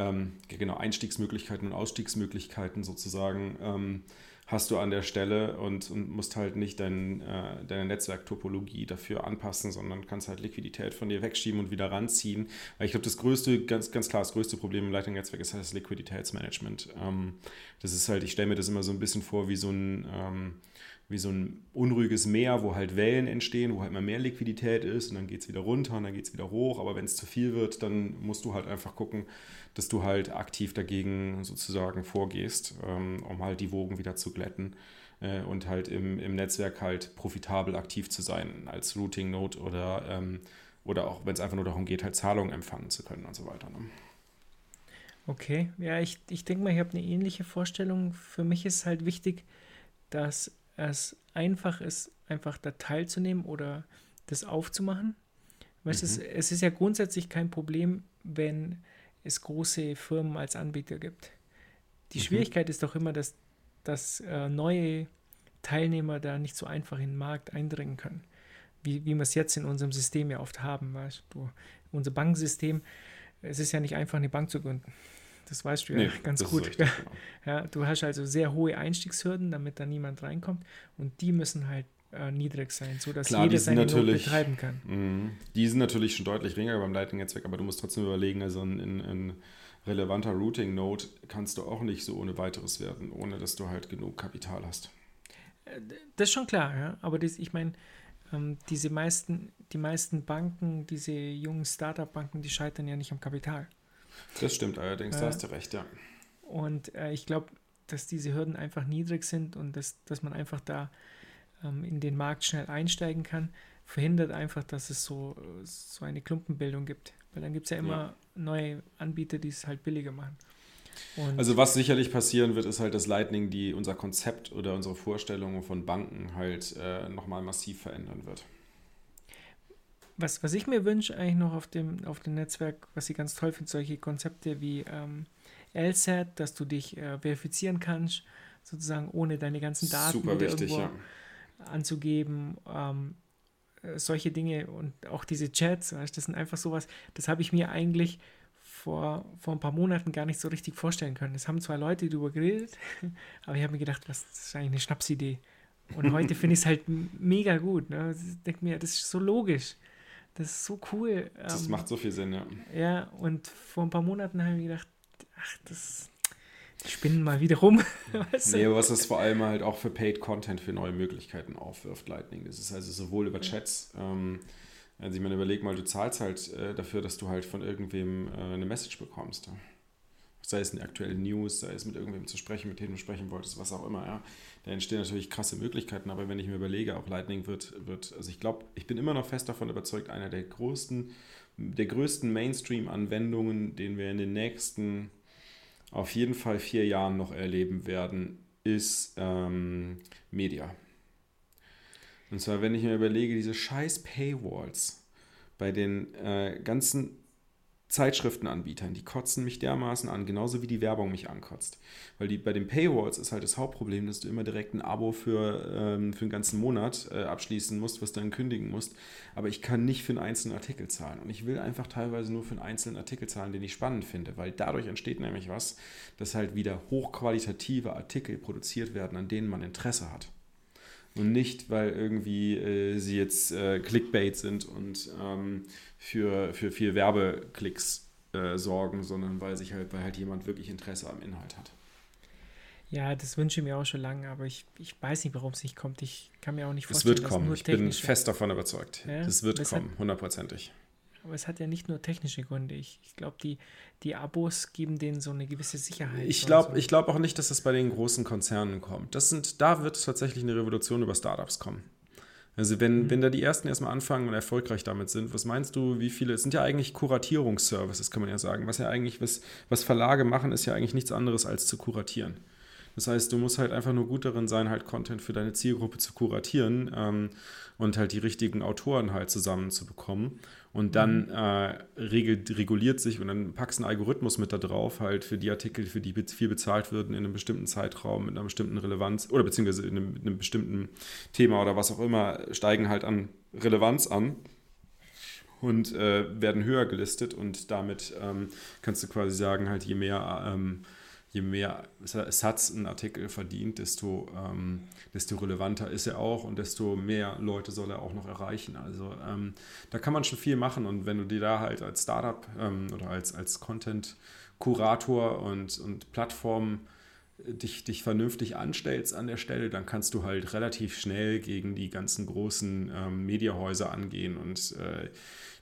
ähm, genau, Einstiegsmöglichkeiten und Ausstiegsmöglichkeiten sozusagen ähm, hast du an der Stelle und, und musst halt nicht dein, äh, deine Netzwerktopologie dafür anpassen, sondern kannst halt Liquidität von dir wegschieben und wieder ranziehen. Weil ich glaube, das größte, ganz, ganz klar, das größte Problem im Lightning-Netzwerk ist halt das Liquiditätsmanagement. Ähm, das ist halt, ich stelle mir das immer so ein bisschen vor wie so ein ähm, wie so ein unruhiges Meer, wo halt Wellen entstehen, wo halt immer mehr Liquidität ist und dann geht es wieder runter und dann geht es wieder hoch. Aber wenn es zu viel wird, dann musst du halt einfach gucken, dass du halt aktiv dagegen sozusagen vorgehst, ähm, um halt die Wogen wieder zu glätten äh, und halt im, im Netzwerk halt profitabel aktiv zu sein als Routing Node oder, ähm, oder auch wenn es einfach nur darum geht, halt Zahlungen empfangen zu können und so weiter. Ne? Okay, ja, ich, ich denke mal, ich habe eine ähnliche Vorstellung. Für mich ist halt wichtig, dass es einfach ist, einfach da teilzunehmen oder das aufzumachen. Weißt, mhm. es, es ist ja grundsätzlich kein Problem, wenn es große Firmen als Anbieter gibt. Die mhm. Schwierigkeit ist doch immer, dass, dass äh, neue Teilnehmer da nicht so einfach in den Markt eindringen können, wie, wie wir es jetzt in unserem System ja oft haben. Weißt du, unser Bankensystem, es ist ja nicht einfach, eine Bank zu gründen. Das weißt du ja nee, ganz gut. Richtig, genau. ja, du hast also sehr hohe Einstiegshürden, damit da niemand reinkommt und die müssen halt äh, niedrig sein, sodass Klar, jeder seine Not betreiben kann. Mh, die sind natürlich schon deutlich geringer beim Lightning-Netzwerk, aber du musst trotzdem überlegen, also ein, ein, ein relevanter Routing-Node kannst du auch nicht so ohne weiteres werden, ohne dass du halt genug Kapital hast. Äh, das ist schon klar, ja. aber das, ich meine, ähm, diese meisten, die meisten Banken, diese jungen Startup-Banken, die scheitern ja nicht am Kapital. Das stimmt allerdings, da hast du recht, ja. Und äh, ich glaube, dass diese Hürden einfach niedrig sind und dass, dass man einfach da ähm, in den Markt schnell einsteigen kann, verhindert einfach, dass es so, so eine Klumpenbildung gibt. Weil dann gibt es ja immer ja. neue Anbieter, die es halt billiger machen. Und also was sicherlich passieren wird, ist halt, dass Lightning die unser Konzept oder unsere Vorstellungen von Banken halt äh, nochmal massiv verändern wird. Was, was ich mir wünsche eigentlich noch auf dem, auf dem Netzwerk, was ich ganz toll finde, solche Konzepte wie ähm, LSAT, dass du dich äh, verifizieren kannst, sozusagen ohne deine ganzen Daten Super wichtig, irgendwo, ja anzugeben. Ähm, äh, solche Dinge und auch diese Chats, weißt, das sind einfach sowas, das habe ich mir eigentlich vor, vor ein paar Monaten gar nicht so richtig vorstellen können. Es haben zwei Leute darüber geredet, aber ich habe mir gedacht, was, das ist eigentlich eine Schnapsidee. Und heute finde ich es halt mega gut. Ne? Ich denke mir, das ist so logisch. Das ist so cool. Das ähm, macht so viel Sinn, ja. Ja, und vor ein paar Monaten habe ich gedacht, ach, das spinnen mal wieder rum. weißt du? Nee, was es vor allem halt auch für Paid Content für neue Möglichkeiten aufwirft, Lightning. Das ist also sowohl über Chats, ähm, also ich meine, überleg mal, du zahlst halt äh, dafür, dass du halt von irgendwem äh, eine Message bekommst. Sei es eine aktuelle News, sei es mit irgendwem zu sprechen, mit dem du sprechen wolltest, was auch immer, ja. Da entstehen natürlich krasse Möglichkeiten, aber wenn ich mir überlege, auch Lightning wird, wird also ich glaube, ich bin immer noch fest davon überzeugt, einer der größten, der größten Mainstream-Anwendungen, den wir in den nächsten auf jeden Fall vier Jahren noch erleben werden, ist ähm, Media. Und zwar, wenn ich mir überlege, diese scheiß Paywalls bei den äh, ganzen Zeitschriftenanbietern, die kotzen mich dermaßen an, genauso wie die Werbung mich ankotzt. Weil die, bei den Paywalls ist halt das Hauptproblem, dass du immer direkt ein Abo für, ähm, für einen ganzen Monat äh, abschließen musst, was du dann kündigen musst. Aber ich kann nicht für einen einzelnen Artikel zahlen. Und ich will einfach teilweise nur für einen einzelnen Artikel zahlen, den ich spannend finde, weil dadurch entsteht nämlich was, dass halt wieder hochqualitative Artikel produziert werden, an denen man Interesse hat und nicht, weil irgendwie äh, sie jetzt äh, Clickbait sind und ähm, für, für viel Werbeklicks äh, sorgen, sondern weil sich halt, weil halt jemand wirklich Interesse am Inhalt hat. Ja, das wünsche ich mir auch schon lange, aber ich, ich weiß nicht, warum es nicht kommt. Ich kann mir auch nicht Es vorstellen, wird dass kommen. nur Ich bin fest davon überzeugt. Ja, Das wird hat- kommen, hundertprozentig. Aber es hat ja nicht nur technische Gründe. Ich, ich glaube, die, die Abos geben denen so eine gewisse Sicherheit. Ich glaube so. ich glaub auch nicht, dass das bei den großen Konzernen kommt. Das sind, da wird tatsächlich eine Revolution über Startups kommen. Also wenn, Mhm. wenn da die ersten erstmal anfangen und erfolgreich damit sind, was meinst du, wie viele, es sind ja eigentlich Kuratierungsservices, kann man ja sagen. Was ja eigentlich, was, was Verlage machen, ist ja eigentlich nichts anderes als zu kuratieren. Das heißt, du musst halt einfach nur gut darin sein, halt Content für deine Zielgruppe zu kuratieren ähm, und halt die richtigen Autoren halt zusammenzubekommen. Und dann äh, regelt, reguliert sich und dann packst du einen Algorithmus mit da drauf, halt für die Artikel, für die viel bezahlt werden in einem bestimmten Zeitraum, mit einer bestimmten Relevanz oder beziehungsweise in einem, in einem bestimmten Thema oder was auch immer, steigen halt an Relevanz an und äh, werden höher gelistet und damit ähm, kannst du quasi sagen, halt je mehr, ähm, je mehr Satz ein Artikel verdient, desto, ähm, desto relevanter ist er auch und desto mehr Leute soll er auch noch erreichen. Also ähm, da kann man schon viel machen und wenn du dir da halt als Startup ähm, oder als, als Content-Kurator und, und Plattform dich, dich vernünftig anstellst an der Stelle, dann kannst du halt relativ schnell gegen die ganzen großen ähm, Mediahäuser angehen und äh,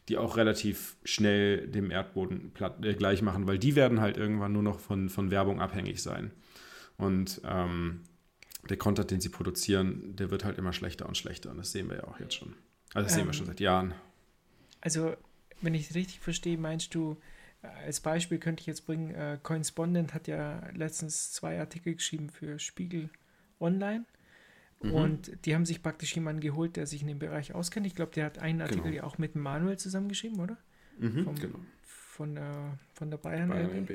die auch relativ schnell dem Erdboden platt, äh, gleich machen, weil die werden halt irgendwann nur noch von, von Werbung abhängig sein. Und ähm, der Content, den sie produzieren, der wird halt immer schlechter und schlechter. Und das sehen wir ja auch jetzt schon. Also das sehen wir Ähm, schon seit Jahren. Also, wenn ich es richtig verstehe, meinst du, äh, als Beispiel könnte ich jetzt bringen, äh, Coinspondent hat ja letztens zwei Artikel geschrieben für Spiegel Online. Mhm. Und die haben sich praktisch jemanden geholt, der sich in dem Bereich auskennt. Ich glaube, der hat einen Artikel Genau. ja auch mit Manuel zusammengeschrieben, oder? Mhm, vom- genau. Von der, von der Bayern. Bayern LB.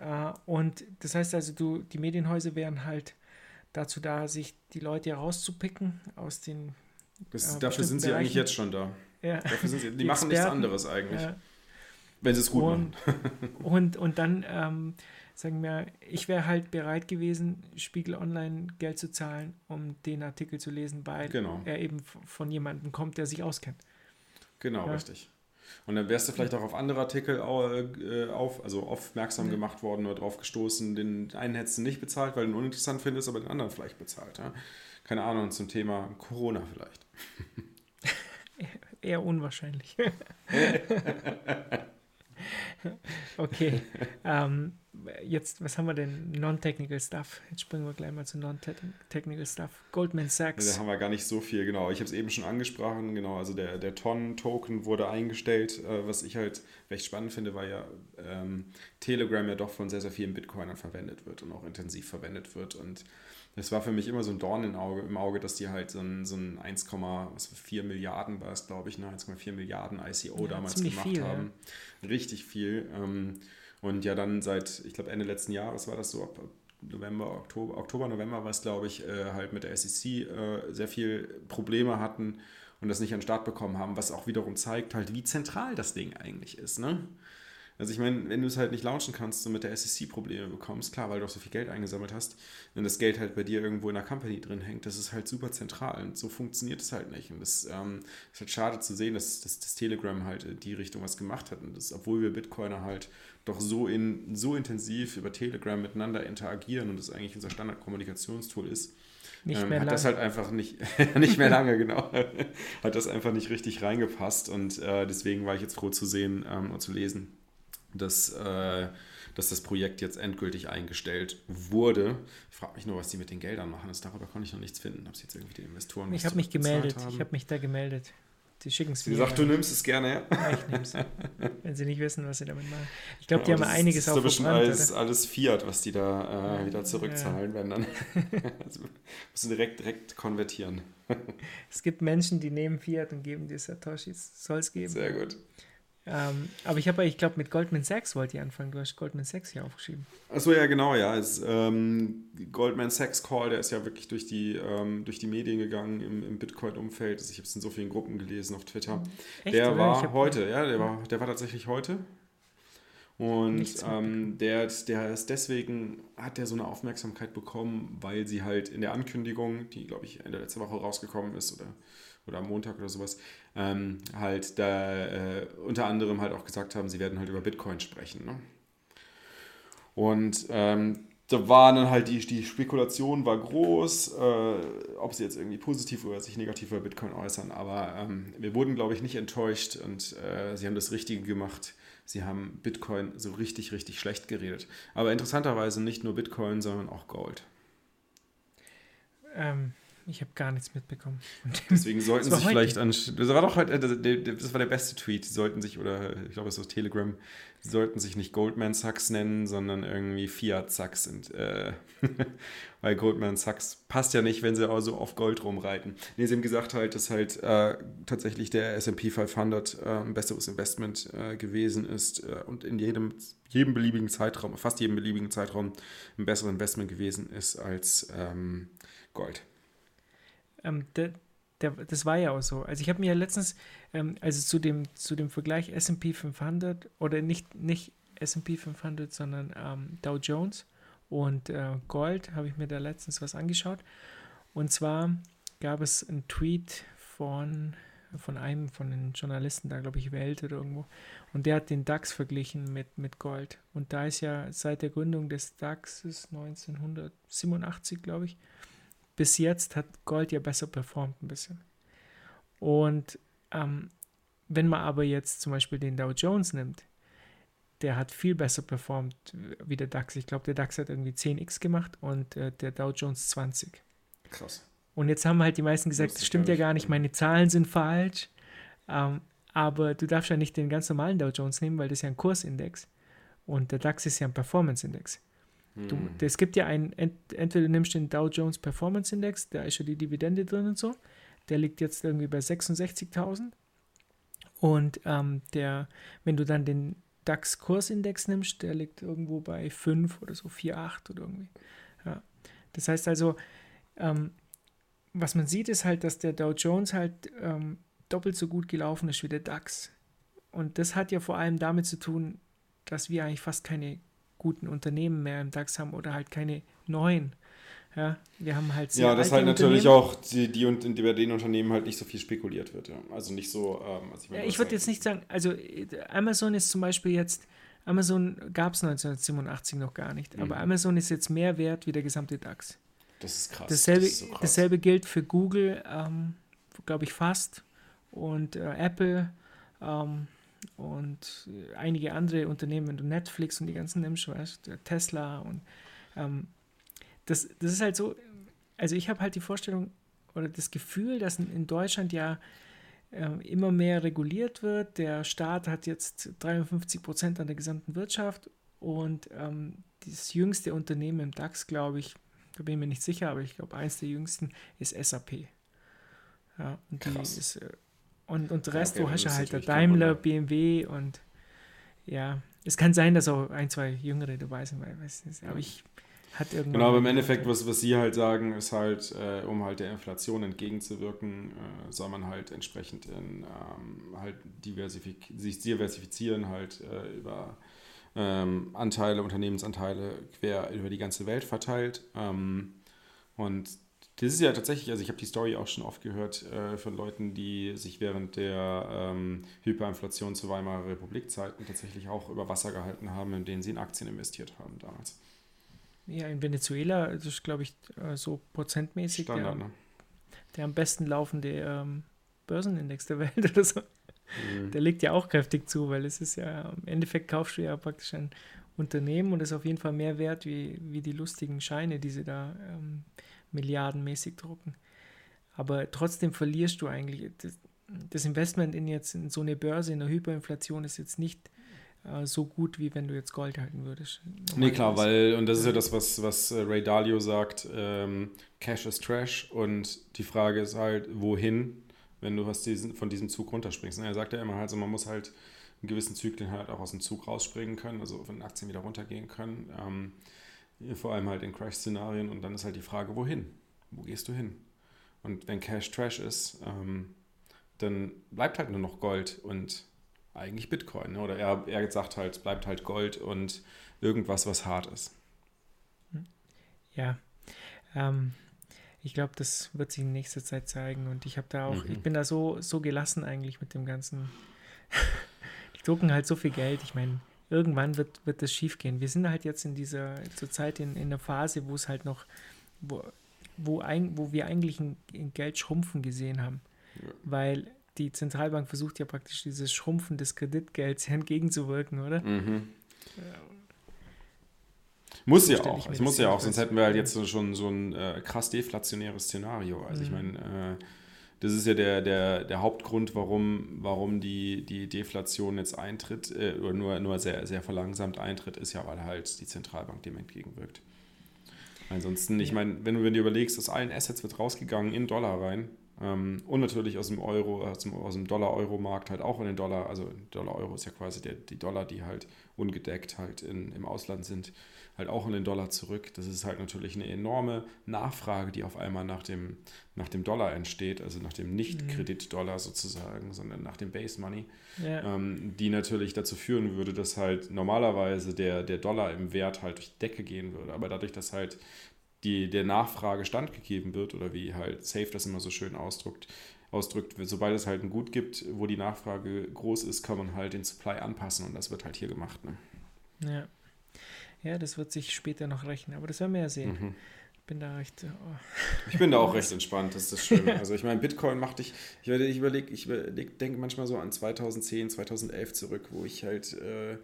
Genau. Äh, und das heißt also, du, die Medienhäuser wären halt dazu da, sich die Leute herauszupicken aus den. Das, äh, dafür sind sie eigentlich Bereichen. jetzt schon da. Ja, Dafür sind sie, die, Die machen nichts Experten, anderes eigentlich, ja, wenn sie es gut und, machen. und, und dann ähm, sagen wir, ich wäre halt bereit gewesen, Spiegel Online Geld zu zahlen, um den Artikel zu lesen, weil Genau. er eben von jemandem kommt, der sich auskennt. Genau, Ja. richtig. Und dann wärst du vielleicht auch auf andere Artikel äh, auf, also aufmerksam Ja. gemacht worden oder drauf gestoßen. Den einen hättest du nicht bezahlt, weil du ihn uninteressant findest, aber den anderen vielleicht bezahlt. Ja? Keine Ahnung, zum Thema Corona vielleicht. Eher unwahrscheinlich. okay. Ähm, jetzt, was haben wir denn? Non-Technical Stuff. Jetzt springen wir gleich mal zu Non-Technical Stuff. Goldman Da Sachs. haben wir gar nicht so viel, genau. Ich habe es eben schon angesprochen, genau. Also der, der Ton-Token wurde eingestellt. Äh, was ich halt recht spannend finde, weil ja ähm, Telegram ja doch von sehr, sehr vielen Bitcoinern verwendet wird und auch intensiv verwendet wird. Und das war für mich immer so ein Dorn im Auge, im Auge dass die halt so ein, so ein 1,4 Milliarden war es, glaube ich, ne? 1,4 Milliarden ICO Ja, damals gemacht viel, ja. haben. Richtig viel. Ähm, und ja, dann seit, ich glaube, Ende letzten Jahres war das so, ab November, Oktober, Oktober, November war es, glaube ich, äh, halt mit der SEC äh, sehr viel Probleme hatten und das nicht an den Start bekommen haben, was auch wiederum zeigt halt, wie zentral das Ding eigentlich ist, ne? Also ich meine, wenn du es halt nicht launchen kannst und mit der SEC Probleme bekommst, klar, weil du auch so viel Geld eingesammelt hast, wenn das Geld halt bei dir irgendwo in der Company drin hängt, das ist halt super zentral und so funktioniert es halt nicht. Und das ähm, ist halt schade zu sehen, dass, dass das Telegram halt in die Richtung was gemacht hat und das, obwohl wir Bitcoiner halt doch so, in, so intensiv über Telegram miteinander interagieren und das eigentlich unser Standardkommunikationstool ist, Nicht ähm, mehr hat lang. das halt einfach nicht, nicht mehr lange, genau, hat das einfach nicht richtig reingepasst und äh, deswegen war ich jetzt froh zu sehen ähm, und zu lesen, dass, äh, dass das Projekt jetzt endgültig eingestellt wurde. Ich frage mich nur, was die mit den Geldern machen. Das, darüber konnte ich noch nichts finden. Ob sie jetzt irgendwie die Investoren ich habe mich gemeldet. haben. Ich habe mich da gemeldet. Die schicken es Sie mir. sagt, du ja. nimmst es gerne, ja? Ja, ich nehme es. Wenn sie nicht wissen, was sie damit machen. Ich glaube, die Aber haben einiges auch Das ist verbrannt, alles, alles Fiat, was die da äh, Ja, wieder zurückzahlen werden. Dann also, musst du direkt, direkt konvertieren. Es gibt Menschen, die nehmen Fiat und geben dir Satoshis. Soll es geben. Sehr gut. Ähm, aber ich habe, ich glaube, mit Goldman Sachs wollt ihr anfangen. Du hast Goldman Sachs hier aufgeschrieben. Achso, ja, genau, ja. Es, ähm, Goldman Sachs Call, der ist ja wirklich durch die, ähm, durch die Medien gegangen im, im Bitcoin-Umfeld. Also ich habe es in so vielen Gruppen gelesen auf Twitter. Echt, der oder? war heute, ja, der war, der war tatsächlich heute. Und ähm, der, der ist deswegen, hat der so eine Aufmerksamkeit bekommen, weil sie halt in der Ankündigung, die glaube ich Ende letzter Woche rausgekommen ist oder, oder am Montag oder sowas, ähm, halt da äh, unter anderem halt auch gesagt haben, sie werden halt über Bitcoin sprechen. Ne? Und ähm, da war dann halt die, die Spekulation war groß, äh, ob sie jetzt irgendwie positiv oder sich negativ über Bitcoin äußern. Aber ähm, wir wurden, glaube ich, nicht enttäuscht und äh, sie haben das Richtige gemacht. Sie haben Bitcoin so richtig, richtig schlecht geredet. Aber interessanterweise nicht nur Bitcoin, sondern auch Gold. Ähm, ich habe gar nichts mitbekommen. Deswegen sollten war sich vielleicht an. Das war doch heute, das, das war der beste Tweet. Sie sollten sich, oder ich glaube, es ist Telegram, sie sollten sich nicht Goldman Sachs nennen, sondern irgendwie Fiat Sachs. Und, äh, weil Goldman Sachs passt ja nicht, wenn sie auch so auf Gold rumreiten. Nee, sie haben gesagt halt, dass halt äh, tatsächlich der SP 500 äh, ein besseres Investment äh, gewesen ist äh, und in jedem, jedem beliebigen Zeitraum, fast jedem beliebigen Zeitraum ein besseres Investment gewesen ist als ähm, Gold. Ähm, der, der, das war ja auch so. Also ich habe mir ja letztens, ähm, also zu dem, zu dem Vergleich S&P 500 oder nicht, nicht S&P 500, sondern ähm, Dow Jones und äh, Gold, habe ich mir da letztens was angeschaut. Und zwar gab es einen Tweet von, von einem von den Journalisten, da glaube ich Welt oder irgendwo, und der hat den DAX verglichen mit, mit Gold. Und da ist ja seit der Gründung des DAX 1987, glaube ich, bis jetzt hat Gold ja besser performt ein bisschen. Und ähm, wenn man aber jetzt zum Beispiel den Dow Jones nimmt, der hat viel besser performt wie der DAX. Ich glaube, der DAX hat irgendwie 10x gemacht und äh, der Dow Jones 20. Krass. Und jetzt haben halt die meisten gesagt, das stimmt ja gar nicht, meine Zahlen sind falsch. Ähm, aber du darfst ja nicht den ganz normalen Dow Jones nehmen, weil das ist ja ein Kursindex. Und der DAX ist ja ein Performance-Index. Du, Hm. Es gibt ja einen, ent, entweder du nimmst den Dow Jones Performance Index, da ist ja die Dividende drin und so. Der liegt jetzt irgendwie bei 66.000. Und ähm, der, wenn du dann den DAX Kursindex nimmst, der liegt irgendwo bei 5 oder so, 4,8 oder irgendwie. Ja. Das heißt also, ähm, was man sieht, ist halt, dass der Dow Jones halt ähm, doppelt so gut gelaufen ist wie der DAX. Und das hat ja vor allem damit zu tun, dass wir eigentlich fast keine guten Unternehmen mehr im DAX haben oder halt keine neuen. Ja, wir haben halt sehr Ja, alte halt natürlich auch die, die und in- bei den Unternehmen halt nicht so viel spekuliert wird. Ja. Also nicht so. Ähm, also meine, Ja, ich würde jetzt nicht sagen, also äh, Amazon ist zum Beispiel jetzt, Amazon gab es 1987 noch gar nicht, aber Mhm. Amazon ist jetzt mehr wert wie der gesamte DAX. Das ist krass. Dasselbe, das ist so krass. dasselbe gilt für Google, ähm, glaube ich, fast. Und äh, Apple ähm, und äh, einige andere Unternehmen, wenn du Netflix und die ganzen nimmst, weißt Tesla und ähm, das, das ist halt so, also ich habe halt die Vorstellung oder das Gefühl, dass in, Deutschland ja ähm, immer mehr reguliert wird. Der Staat hat jetzt 53 Prozent an der gesamten Wirtschaft und ähm, das jüngste Unternehmen im DAX, glaube ich, da bin ich mir nicht sicher, aber ich glaube, eins der jüngsten ist SAP. Ja, und die Krass. ist, äh, und, und der Ja, Rest, okay, du hast ja halt der Daimler. BMW und ja, es kann sein, dass auch ein, zwei Jüngere dabei sind, weil, weiß nicht, aber ich hatte irgendwann. Genau, aber im Endeffekt, was, was Sie halt sagen, ist halt, äh, um halt der Inflation entgegenzuwirken, äh, soll man halt entsprechend in, ähm, halt diversifik sich diversifizieren, halt äh, über ähm, Anteile, Unternehmensanteile quer über die ganze Welt verteilt. Ähm, und das ist ja tatsächlich, also ich habe die Story auch schon oft gehört äh, von Leuten, die sich während der ähm, Hyperinflation zu Weimarer Republikzeiten tatsächlich auch über Wasser gehalten haben, in denen sie in Aktien investiert haben damals. Ja, in Venezuela, das ist, glaube ich, äh, so prozentmäßig der, Standard, ne? der am besten laufende ähm, Börsenindex der Welt oder so. Mhm. Der legt ja auch kräftig zu, weil es ist ja, im Endeffekt kaufst du ja praktisch ein Unternehmen und ist auf jeden Fall mehr wert wie, wie die lustigen Scheine, die sie da ähm, milliardenmäßig drucken. Aber trotzdem verlierst du eigentlich, das, das Investment in jetzt in so eine Börse, in der Hyperinflation ist jetzt nicht äh, so gut, wie wenn du jetzt Gold halten würdest. Nee, klar, weil, und das ist ja das, was, was äh, Ray Dalio sagt, ähm, Cash is Trash und die Frage ist halt, wohin, wenn du aus diesen, von diesem Zug runterspringst. Und er sagt ja immer halt so, man muss halt in gewissen Zyklen halt auch aus dem Zug rausspringen können, also wenn Aktien wieder runtergehen können, ähm, vor allem halt in Crash-Szenarien und dann ist halt die Frage, wohin? Wo gehst du hin? Und wenn Cash Trash ist, ähm, dann bleibt halt nur noch Gold und eigentlich Bitcoin. Ne? Oder er, er sagt halt, es bleibt halt Gold und irgendwas, was hart ist. Ja, ähm, ich glaube, das wird sich in nächster Zeit zeigen und ich habe da auch, Mhm. ich bin da so, so gelassen eigentlich mit dem ganzen. die drucken halt so viel Geld. Ich meine, irgendwann wird, wird das schief gehen. Wir sind halt jetzt in dieser, zurzeit in, in einer Phase, wo es halt noch, wo, wo, ein, wo wir eigentlich ein, ein Geld schrumpfen gesehen haben. Weil die Zentralbank versucht ja praktisch dieses Schrumpfen des Kreditgelds entgegenzuwirken, oder? Mhm. Muss So ja stell ich auch. Es muss ja auch, sonst hätten wir halt jetzt schon so ein äh, krass deflationäres Szenario. Also ich Mhm. meine, äh, das ist ja der, der, der Hauptgrund, warum, warum die, die Deflation jetzt eintritt, äh, oder nur, nur sehr, sehr verlangsamt eintritt, ist ja, weil halt die Zentralbank dem entgegenwirkt. Ansonsten, ich meine, wenn du dir überlegst, aus allen Assets wird rausgegangen in Dollar rein ähm, und natürlich aus dem Euro, aus dem, aus dem Dollar-Euro-Markt halt auch in den Dollar, also Dollar-Euro ist ja quasi der, die Dollar, die halt ungedeckt halt in, im Ausland sind, halt auch in den Dollar zurück. Das ist halt natürlich eine enorme Nachfrage, die auf einmal nach dem, nach dem Dollar entsteht, also nach dem Nicht-Kredit-Dollar sozusagen, sondern nach dem Base Money Ja. ähm, die natürlich dazu führen würde, dass halt normalerweise der, der Dollar im Wert halt durch die Decke gehen würde. Aber dadurch, dass halt die, der Nachfrage standgegeben wird, oder wie halt Safe das immer so schön ausdrückt, ausdrückt, sobald es halt ein Gut gibt, wo die Nachfrage groß ist, kann man halt den Supply anpassen und das wird halt hier gemacht. Ne? Ja. Ja, das wird sich später noch rechnen, aber das werden wir ja sehen. Mhm. Ich bin da recht. Oh. Ich bin da auch recht entspannt, das ist das Schöne. Also ich meine, Bitcoin macht dich, ich überlege, ich überleg, denke manchmal so an 2010, 2011 zurück, wo ich halt, äh,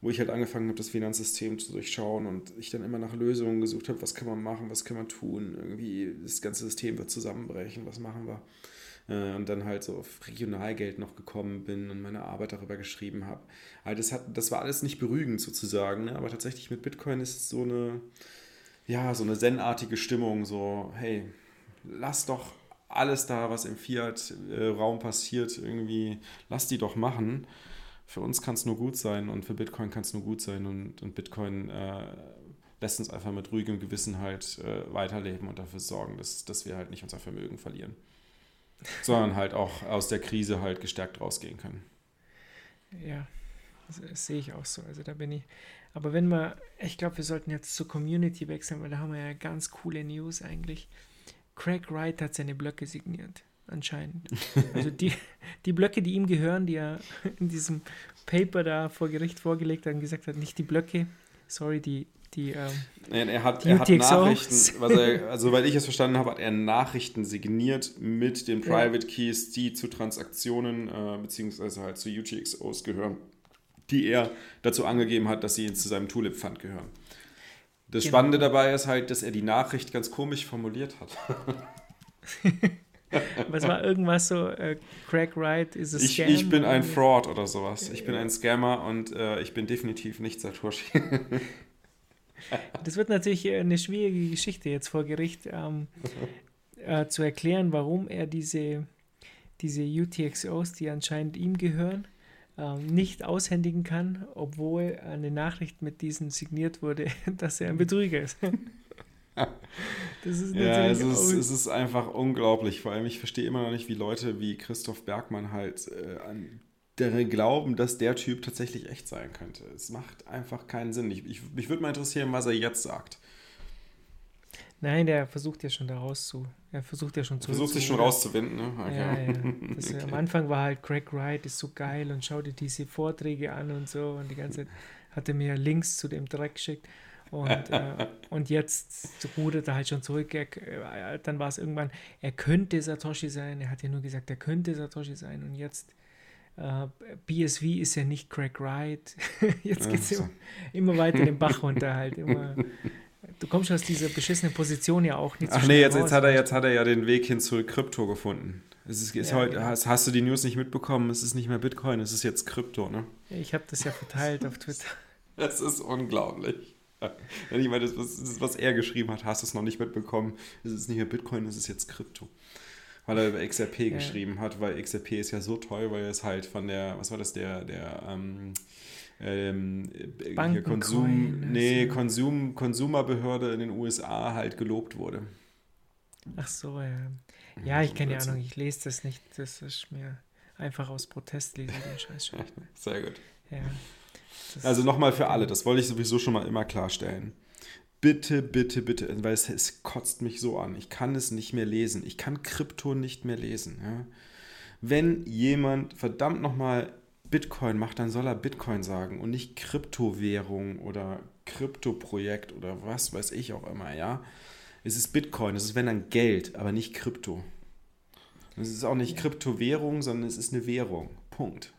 wo ich halt angefangen habe, das Finanzsystem zu durchschauen und ich dann immer nach Lösungen gesucht habe, was kann man machen, was kann man tun, irgendwie das ganze System wird zusammenbrechen, was machen wir? Äh, Und dann halt so auf Regionalgeld noch gekommen bin und meine Arbeit darüber geschrieben habe. Also das, hat, das war alles nicht beruhigend sozusagen, ne? aber tatsächlich mit Bitcoin ist es so eine, ja, so eine zen-artige Stimmung, so, hey, lass doch alles da, was im Fiat-Raum passiert, irgendwie, lass die doch machen. Für uns kann es nur gut sein und für Bitcoin kann es nur gut sein und, und Bitcoin äh, lässt uns einfach mit ruhigem Gewissen halt äh, weiterleben und dafür sorgen, dass, dass wir halt nicht unser Vermögen verlieren. Sondern halt auch aus der Krise halt gestärkt rausgehen können. Ja, das, sehe ich auch so. Also da bin ich. Aber wenn wir, ich glaube, wir sollten jetzt zur Community wechseln, weil da haben wir ja ganz coole News eigentlich. Craig Wright hat seine Blöcke signiert, anscheinend. Also die, die Blöcke, die ihm gehören, die er in diesem Paper da vor Gericht vorgelegt hat und gesagt hat, nicht die Blöcke, sorry, die, die, ähm, Er, er hat, er hat. Nachrichten, er, also soweit ich es verstanden habe, hat er Nachrichten signiert mit den Ja. Private Keys, die zu Transaktionen äh, beziehungsweise halt zu UTXOs gehören, die er dazu angegeben hat, dass sie zu seinem Tulip-Fund gehören. Das Genau. Spannende dabei ist halt, dass er die Nachricht ganz komisch formuliert hat. was war irgendwas so, äh, Craig Wright ist es Ich, ich bin ein Fraud oder sowas. Ich bin ein Scammer und äh, ich bin definitiv nicht Satoshi. Das wird natürlich äh, eine schwierige Geschichte jetzt vor Gericht ähm, äh, zu erklären, warum er diese, diese UTXOs, die anscheinend ihm gehören, ähm, nicht aushändigen kann, obwohl eine Nachricht mit diesen signiert wurde, dass er ein Betrüger ist. Das ist Ja, es ist, es ist einfach unglaublich. Vor allem, ich verstehe immer noch nicht, wie Leute wie Christoph Bergmann halt äh, an daran glauben, dass der Typ tatsächlich echt sein könnte. Es macht einfach keinen Sinn. Ich, ich, mich würde mal interessieren, was er jetzt sagt. Nein, der versucht ja schon da raus zu. Er versucht ja schon zu. Versucht sich schon rauszuwinden, ne? Okay. Ja, ja. Das, Am Anfang war halt Craig Wright ist so geil und schau dir diese Vorträge an und so und die ganze Zeit hat er mir Links zu dem Dreck geschickt und, äh, und jetzt rudert er halt schon zurück. Er, äh, dann war es irgendwann, er könnte Satoshi sein. Er hat ja nur gesagt, er könnte Satoshi sein und jetzt äh, BSV ist ja nicht Craig Wright. jetzt geht es Ja, so. immer, immer weiter den Bach runter halt. Immer. Du kommst aus dieser beschissenen Position ja auch nicht so Ach schnell nee, jetzt, raus. jetzt, hat er, jetzt hat er ja den Weg hin zu Krypto gefunden. Es ist, ist Ja, heute, genau. hast, hast du die News nicht mitbekommen? Es ist nicht mehr Bitcoin, es ist jetzt Krypto, ne? Ich habe das ja verteilt auf Twitter. Das ist unglaublich. Wenn ich meine, das, was, das, was er geschrieben hat, hast du es noch nicht mitbekommen. Es ist nicht mehr Bitcoin, es ist jetzt Krypto. Weil er über XRP Ja. geschrieben hat, weil XRP ist ja so toll, weil es halt von der, was war das, der, der, ähm, ähm, hier Bankencoin, Konsum, nee, also. Konsum, Konsumerbehörde in den USA halt gelobt wurde. Ach so, ja. Ja, ich so keine Blödsinn. Ahnung, ich lese das nicht. Das ist mir einfach aus Protest lese ich den Scheiß schon. Sehr gut. Ja. Also nochmal für alle, das wollte ich sowieso schon mal immer klarstellen. Bitte, bitte, bitte, weil es, es kotzt mich so an. Ich kann es nicht mehr lesen. Ich kann Krypto nicht mehr lesen. Ja? Wenn jemand verdammt nochmal Bitcoin macht, dann soll er Bitcoin sagen und nicht Kryptowährung oder Kryptoprojekt oder was weiß ich auch immer, ja. Es ist Bitcoin, es ist wenn dann Geld, aber nicht Krypto. Es ist auch nicht Kryptowährung, sondern es ist eine Währung. Punkt.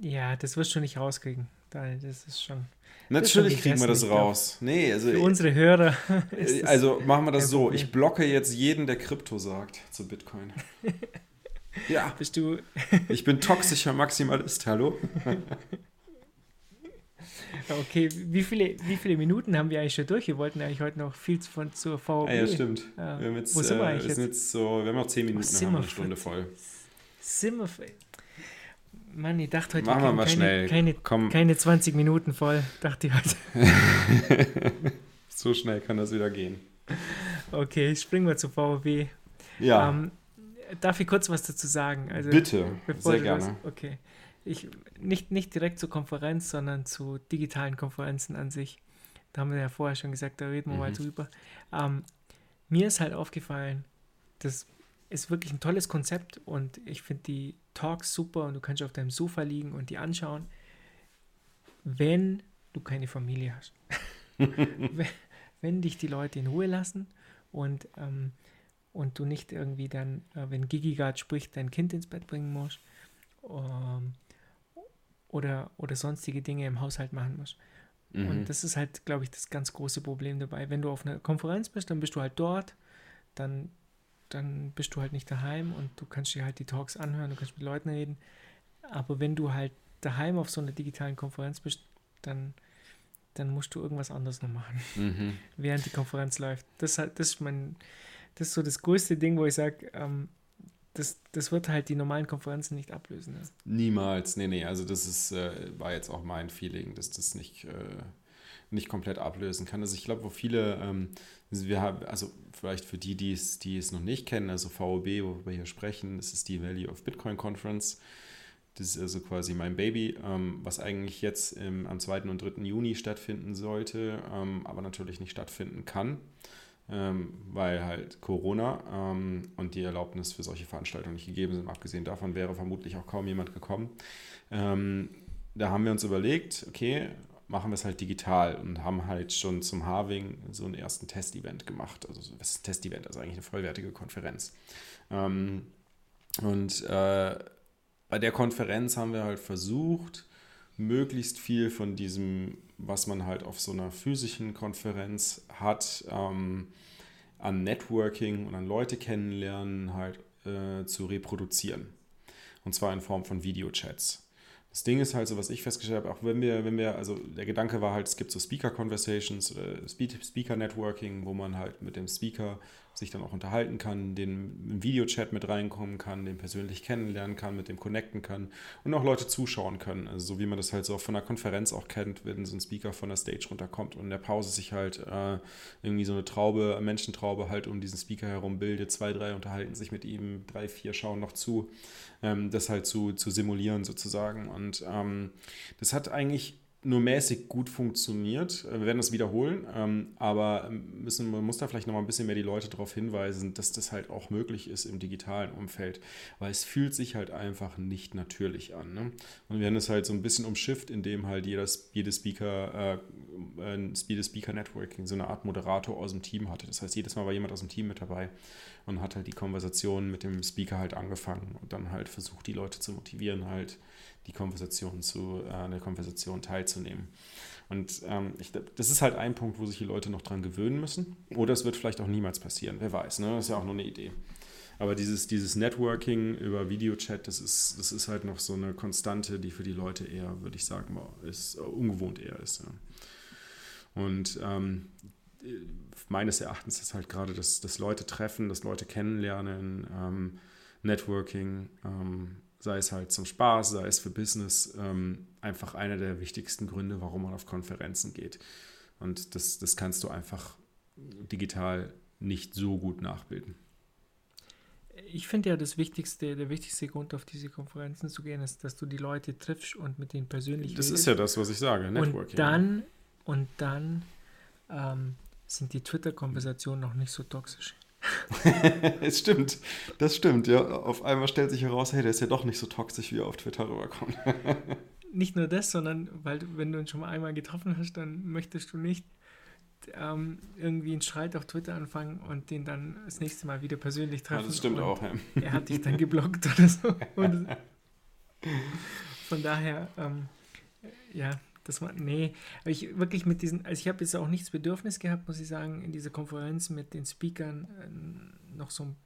Ja, das wirst du nicht rauskriegen. Da- Das ist schon. Natürlich kriegen wir das raus. Nee, also, Für unsere Hörer. ist das also machen wir das so. Problem. Ich blocke jetzt jeden, der Krypto sagt zu Bitcoin. ja, Bist du. ich bin toxischer Maximalist, hallo? Okay, wie viele, wie viele Minuten haben wir eigentlich schon durch? Wir wollten eigentlich heute noch viel von zur VOB. Ah, ja, stimmt. Ja. Wir haben jetzt, Wo sind wir äh, eigentlich wir sind jetzt so, wir haben noch 10 Minuten, dann sind haben wir wir? eine Stunde voll. Sind wir. Mann, ich dachte heute, Machen wir mal keine, schnell. Keine, Komm. keine 20 Minuten voll, dachte ich heute. So schnell kann das wieder gehen. Okay, springen wir zur VOB. Ja, Ähm, darf ich kurz was dazu sagen? Also, bitte, sehr du das- gerne. Okay. Ich, nicht, nicht direkt zur Konferenz, sondern zu digitalen Konferenzen an sich. Da haben wir ja vorher schon gesagt, da reden wir mal Mhm. drüber. Ähm, mir ist halt aufgefallen, das ist wirklich ein tolles Konzept und ich finde die Talks super und du kannst auf deinem Sofa liegen und die anschauen, wenn du keine Familie hast. wenn, wenn dich die Leute in Ruhe lassen und, ähm, und du nicht irgendwie dann, äh, wenn Gigi gerade spricht, dein Kind ins Bett bringen musst ähm, oder, oder sonstige Dinge im Haushalt machen musst. Mhm. Und das ist halt, glaube ich, das ganz große Problem dabei. Wenn du auf einer Konferenz bist, dann bist du halt dort, dann, dann bist du halt nicht daheim und du kannst dir halt die Talks anhören, du kannst mit Leuten reden. Aber wenn du halt daheim auf so einer digitalen Konferenz bist, dann, dann musst du irgendwas anderes noch machen, Mhm. während die Konferenz läuft. Das, ist das ist mein, das ist so das größte Ding, wo ich sage, ähm, das, das wird halt die normalen Konferenzen nicht ablösen. Ne? Niemals, nee, nee, also das ist, äh, war jetzt auch mein Feeling, dass das nicht, äh, nicht komplett ablösen kann. Also ich glaube, wo viele, ähm, wir haben, also vielleicht für die, die es, die es noch nicht kennen, also VOB, worüber wir hier sprechen, das ist die Value of Bitcoin Conference. Das ist also quasi mein Baby, ähm, was eigentlich jetzt im, am 2. und 3. Juni stattfinden sollte, ähm, aber natürlich nicht stattfinden kann, ähm, weil halt Corona ähm, und die Erlaubnis für solche Veranstaltungen nicht gegeben sind. Abgesehen davon wäre vermutlich auch kaum jemand gekommen. Ähm, da haben wir uns überlegt, okay, machen wir es halt digital und haben halt schon zum Harving so einen ersten Testevent gemacht. Also so- was ist ein Testevent? Also eigentlich eine vollwertige Konferenz. Ähm, und äh, bei der Konferenz haben wir halt versucht, möglichst viel von diesem, was man halt auf so einer physischen Konferenz hat, ähm, an Networking und an Leute kennenlernen, halt äh, zu reproduzieren. Und zwar in Form von Videochats. Das Ding ist halt so, was ich festgestellt habe, auch wenn wir, wenn wir, also der Gedanke war halt, es gibt so Speaker-Conversations oder Spe- Speaker-Networking, wo man halt mit dem Speaker sich dann auch unterhalten kann, den im Videochat mit reinkommen kann, den persönlich kennenlernen kann, mit dem connecten kann und auch Leute zuschauen können. Also so wie man das halt so von einer Konferenz auch kennt, wenn so ein Speaker von der Stage runterkommt und in der Pause sich halt äh, irgendwie so eine Traube, eine Menschentraube halt um diesen Speaker herum bildet. Zwei, drei unterhalten sich mit ihm, drei, vier schauen noch zu. Ähm, das halt zu, zu simulieren sozusagen. Und ähm, das hat eigentlich nur mäßig gut funktioniert. Äh, Wir werden das wiederholen, ähm, aber müssen, man muss da vielleicht noch mal ein bisschen mehr die Leute darauf hinweisen, dass das halt auch möglich ist im digitalen Umfeld, weil es fühlt sich halt einfach nicht natürlich an. Ne? Und wir haben es halt so ein bisschen umschifft, indem halt jeder, jede Speaker, äh, jedes Speaker Networking so eine Art Moderator aus dem Team hatte. Das heißt, jedes Mal war jemand aus dem Team mit dabei und hat halt die Konversation mit dem Speaker halt angefangen und dann halt versucht, die Leute zu motivieren, halt die Konversation zu, äh, der Konversation teilzunehmen. Und ähm, ich, das ist halt ein Punkt, wo sich die Leute noch dran gewöhnen müssen. Oder es wird vielleicht auch niemals passieren, wer weiß. Ne? Das ist ja auch nur eine Idee. Aber dieses, dieses Networking über Videochat, das ist, das ist halt noch so eine Konstante, die für die Leute eher, würde ich sagen, ist, äh, ungewohnt eher ist. Ja. Und ähm, meines Erachtens ist halt gerade das, das Leute treffen, das Leute kennenlernen, ähm, Networking, ähm, sei es halt zum Spaß, sei es für Business, ähm, einfach einer der wichtigsten Gründe, warum man auf Konferenzen geht. Und das, das kannst du einfach digital nicht so gut nachbilden. Ich finde ja das Wichtigste, der wichtigste Grund, auf diese Konferenzen zu gehen, ist, dass du die Leute triffst und mit denen persönlich Das redest. ist ja das, was ich sage, Networking. Und dann, und dann ähm, sind die Twitter-Konversationen noch nicht so toxisch. Es stimmt, das stimmt, ja. Auf einmal stellt sich heraus, hey, der ist ja doch nicht so toxisch, wie er auf Twitter rüberkommt. Nicht nur das, sondern weil du, wenn du ihn schon mal einmal getroffen hast, dann möchtest du nicht ähm, irgendwie einen Streit auf Twitter anfangen und den dann das nächste Mal wieder persönlich treffen. Ja, das stimmt auch, ja. Er hat dich dann geblockt oder so. Und von daher, ähm, ja, das war, nee, aber ich wirklich mit diesen, also ich habe jetzt auch nichts Bedürfnis gehabt, muss ich sagen, in dieser Konferenz mit den Speakern äh, noch so einen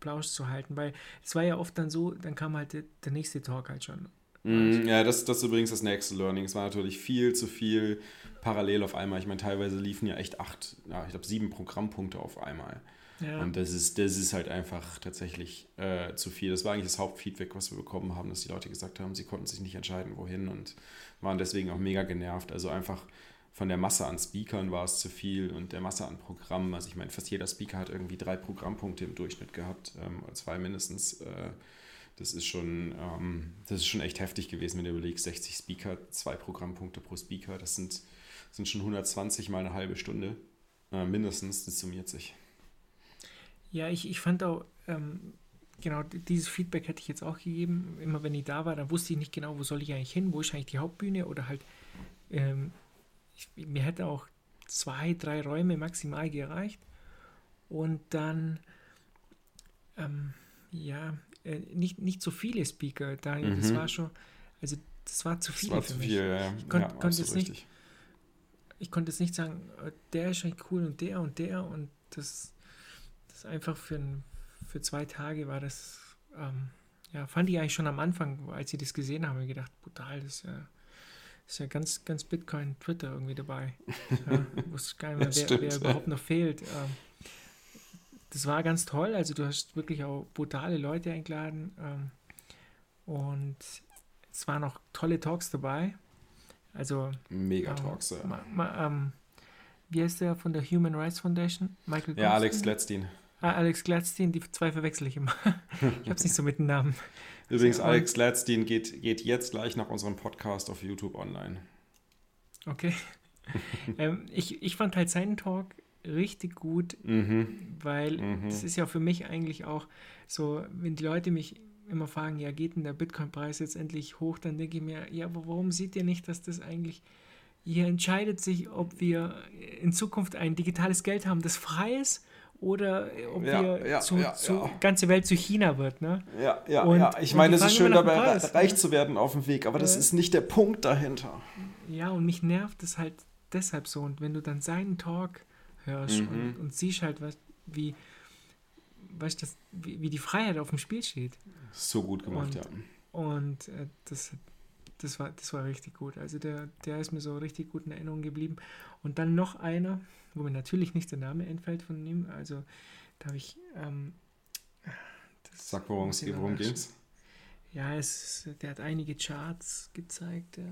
Plausch zu halten, weil es war ja oft dann so, dann kam halt der, der nächste Talk halt schon. Mm, Ja, das, das ist übrigens das nächste Learning. Es war natürlich viel zu viel parallel auf einmal. Ich meine, teilweise liefen ja echt acht, ja, ich glaube sieben Programmpunkte auf einmal. Ja, Und das ist, das ist halt einfach tatsächlich äh, zu viel. Das war eigentlich das Hauptfeedback, was wir bekommen haben, dass die Leute gesagt haben, sie konnten sich nicht entscheiden, wohin und waren deswegen auch mega genervt. Also einfach von der Masse an Speakern war es zu viel und der Masse an Programmen. Also ich meine, fast jeder Speaker hat irgendwie drei Programmpunkte im Durchschnitt gehabt, ähm, zwei mindestens. Äh, das ist schon, ähm, das ist schon echt heftig gewesen, wenn du überlegst, 60 Speaker, zwei Programmpunkte pro Speaker, das sind, sind schon 120 mal eine halbe Stunde. Äh, mindestens, das summiert sich. Ja ich, ich fand auch, ähm, genau, dieses Feedback hätte ich jetzt auch gegeben. Immer wenn ich da war, dann wusste ich nicht genau, wo soll ich eigentlich hin, wo ist eigentlich die Hauptbühne oder halt, ähm, ich, mir hätte auch zwei, drei Räume maximal gereicht. Und dann, ähm, ja, äh, nicht, nicht so viele Speaker. Da, Das Mhm. war schon, also das war zu Das viel für zu mich. viel, ja. Ich ja, konnte es nicht- ich konnte jetzt nicht sagen, äh, der ist eigentlich cool und der und der und das, das einfach für, für zwei Tage war das, ähm, ja, fand ich eigentlich schon am Anfang, als ich das gesehen habe, gedacht, brutal, das ist ja, ist ja ganz, ganz Bitcoin Twitter irgendwie dabei. Ja, wusste gar nicht mehr, wer, stimmt, wer ja. überhaupt noch fehlt. Ähm, das war ganz toll, also du hast wirklich auch brutale Leute eingeladen ähm, und es waren auch tolle Talks dabei. Also Mega ähm, Talks, ja. Ma, ma, ähm, wie heißt der von der Human Rights Foundation? Michael Ja, Alex Goldstein? Gladstein. Ah, Alex Gladstein, die zwei verwechsel ich immer. ich hab's nicht so mit den Namen. Übrigens, Alex Gladstein geht, geht jetzt gleich nach unserem Podcast auf YouTube online. Okay. ähm, ich, ich fand halt seinen Talk richtig gut, Mhm. weil Mhm. das ist ja für mich eigentlich auch so, wenn die Leute mich immer fragen, ja, geht denn der Bitcoin-Preis jetzt endlich hoch, dann denke ich mir, ja, aber warum seht ihr nicht, dass das eigentlich, ihr entscheidet sich, ob wir in Zukunft ein digitales Geld haben, das frei ist, oder ob Ja, wir ja, zu, ja, zu ganze Welt zu China wird, ne? Ja, ja, Und- ja. Ich meine, es ist schön dabei, Preis, reich ne? zu werden auf dem Weg, aber das Äh. ist nicht der Punkt dahinter. Ja, und mich nervt es halt deshalb so. Und wenn du dann seinen Talk hörst Mhm. und, und siehst halt, was, wie, weißt, das, wie, wie die Freiheit auf dem Spiel steht. So gut gemacht, Und- ja. Und äh, das, das, war, das war richtig gut. Also der, der ist mir so richtig gut in Erinnerung geblieben. Und dann noch einer, wo mir natürlich nicht der Name entfällt von ihm. Also da habe ich. Ähm, das Sag, worum es worum ging's? Ja, es, der hat einige Charts gezeigt. Ja.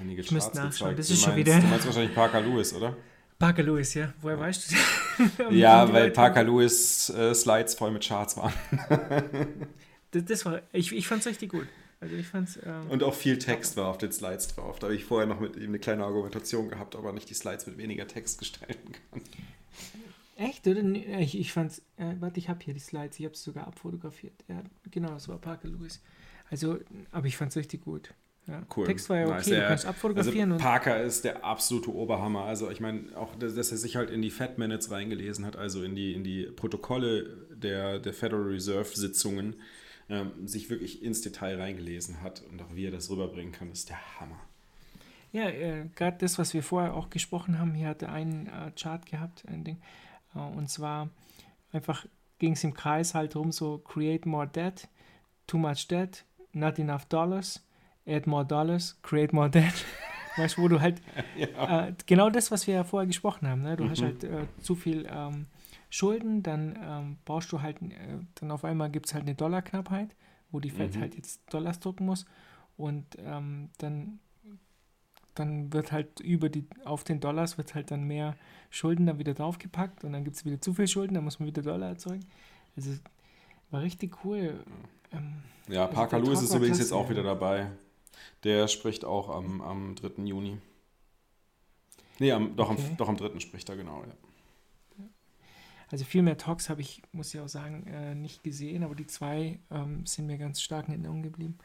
Einige Ich Charts nachschauen, gezeigt. das Du ist schon meinst- wieder- Du meinst wahrscheinlich Parker Lewis, oder? Parker Lewis, ja. Woher weißt du das? Ja, weil Parker Lewis äh, Slides voll mit Charts waren. Das, das war, ich, ich fand es richtig gut. Also ich fand's, ähm, Und auch viel Text war auf den Slides drauf. Da habe ich vorher noch mit ihm eine kleine Argumentation gehabt, ob er nicht die Slides mit weniger Text gestalten kann. echt, oder? Nee, Ich, ich fand's, äh, warte, ich habe hier die Slides, ich habe es sogar abfotografiert. Ja, genau, das war Parker Lewis. Also, aber ich fand es richtig gut. Ja. Cool. Text war ja okay, Nice, du kannst abfotografieren also und Parker ist der absolute Oberhammer. Also ich meine, auch, dass, dass er sich halt in die Fed Minutes reingelesen hat, also in die, in die Protokolle der, der Federal Reserve Sitzungen, ähm, sich wirklich ins Detail reingelesen hat und auch wie er das rüberbringen kann, ist der Hammer. Ja, äh, gerade das, was wir vorher auch gesprochen haben, hier hatte einen äh, Chart gehabt, ein Ding. Äh, und zwar einfach ging es im Kreis halt rum, so create more debt, too much debt, not enough dollars, add more dollars, create more debt. weißt du, wo du halt äh, genau das, was wir ja vorher gesprochen haben, ne? du hast halt äh, zu viel ähm, Schulden, dann ähm, brauchst du halt, äh, dann auf einmal gibt es halt eine Dollarknappheit, wo die Fed halt jetzt Dollars drucken muss und ähm, dann dann wird halt über die, auf den Dollars wird halt dann mehr Schulden dann wieder draufgepackt und dann gibt es wieder zu viel Schulden, dann muss man wieder Dollar erzeugen. Also war richtig cool. Ähm, Ja, Also Parker Lewis ist übrigens jetzt auch wieder dabei. Der spricht auch am, am 3. Juni. Nee, am, doch, Okay. am, doch am 3. spricht er, genau. Ja. Also viel mehr Talks habe ich, muss ich auch sagen, äh, nicht gesehen, aber die zwei ähm, sind mir ganz stark in Erinnerung geblieben.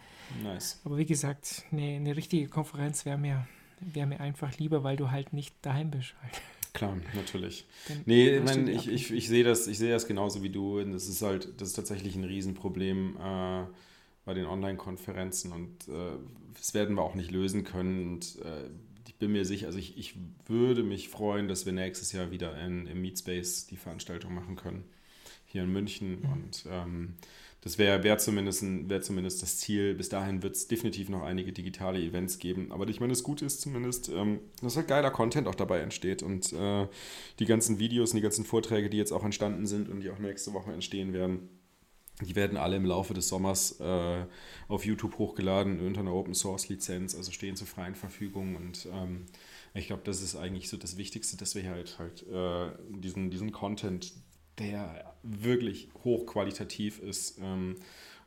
Nice. Aber wie gesagt, eine, eine richtige Konferenz wäre mir, wär mir einfach lieber, weil du halt nicht daheim bist. Halt. Klar, natürlich. Dann Nee, die ich, ich, ich sehe das, ich sehe das genauso wie du. Und das ist halt, das ist tatsächlich ein Riesenproblem äh, bei den Online-Konferenzen und äh, das werden wir auch nicht lösen können. Und äh, bin mir sicher, also ich, ich würde mich freuen, dass wir nächstes Jahr wieder in, im Meetspace die Veranstaltung machen können. Hier in München. Und ähm, das wäre wär zumindest, wär zumindest das Ziel. Bis dahin wird es definitiv noch einige digitale Events geben. Aber ich meine, das Gute ist zumindest, ähm, dass halt geiler Content auch dabei entsteht. Und äh, die ganzen Videos und die ganzen Vorträge, die jetzt auch entstanden sind und die auch nächste Woche entstehen werden, die werden alle im Laufe des Sommers äh, auf YouTube hochgeladen unter einer Open Source Lizenz, also stehen zur freien Verfügung. Und ähm, ich glaube, das ist eigentlich so das Wichtigste, dass wir halt halt äh, diesen, diesen Content, der wirklich hochqualitativ ist ähm,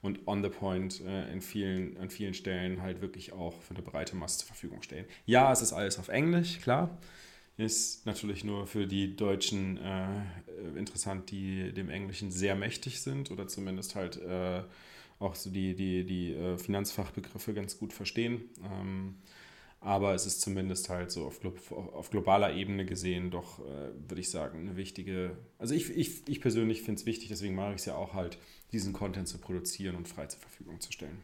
und on the point äh, in vielen, an vielen Stellen halt wirklich auch für eine breite Masse zur Verfügung stellen. Ja, es ist alles auf Englisch, klar. Ist natürlich nur für die Deutschen äh, interessant, die dem Englischen sehr mächtig sind oder zumindest halt äh, auch so die, die, die äh, Finanzfachbegriffe ganz gut verstehen. Ähm, aber es ist zumindest halt so auf, auf globaler Ebene gesehen doch, äh, würde ich sagen, eine wichtige. Also ich, ich, ich persönlich finde es wichtig, deswegen mache ich es ja auch halt, diesen Content zu produzieren und frei zur Verfügung zu stellen.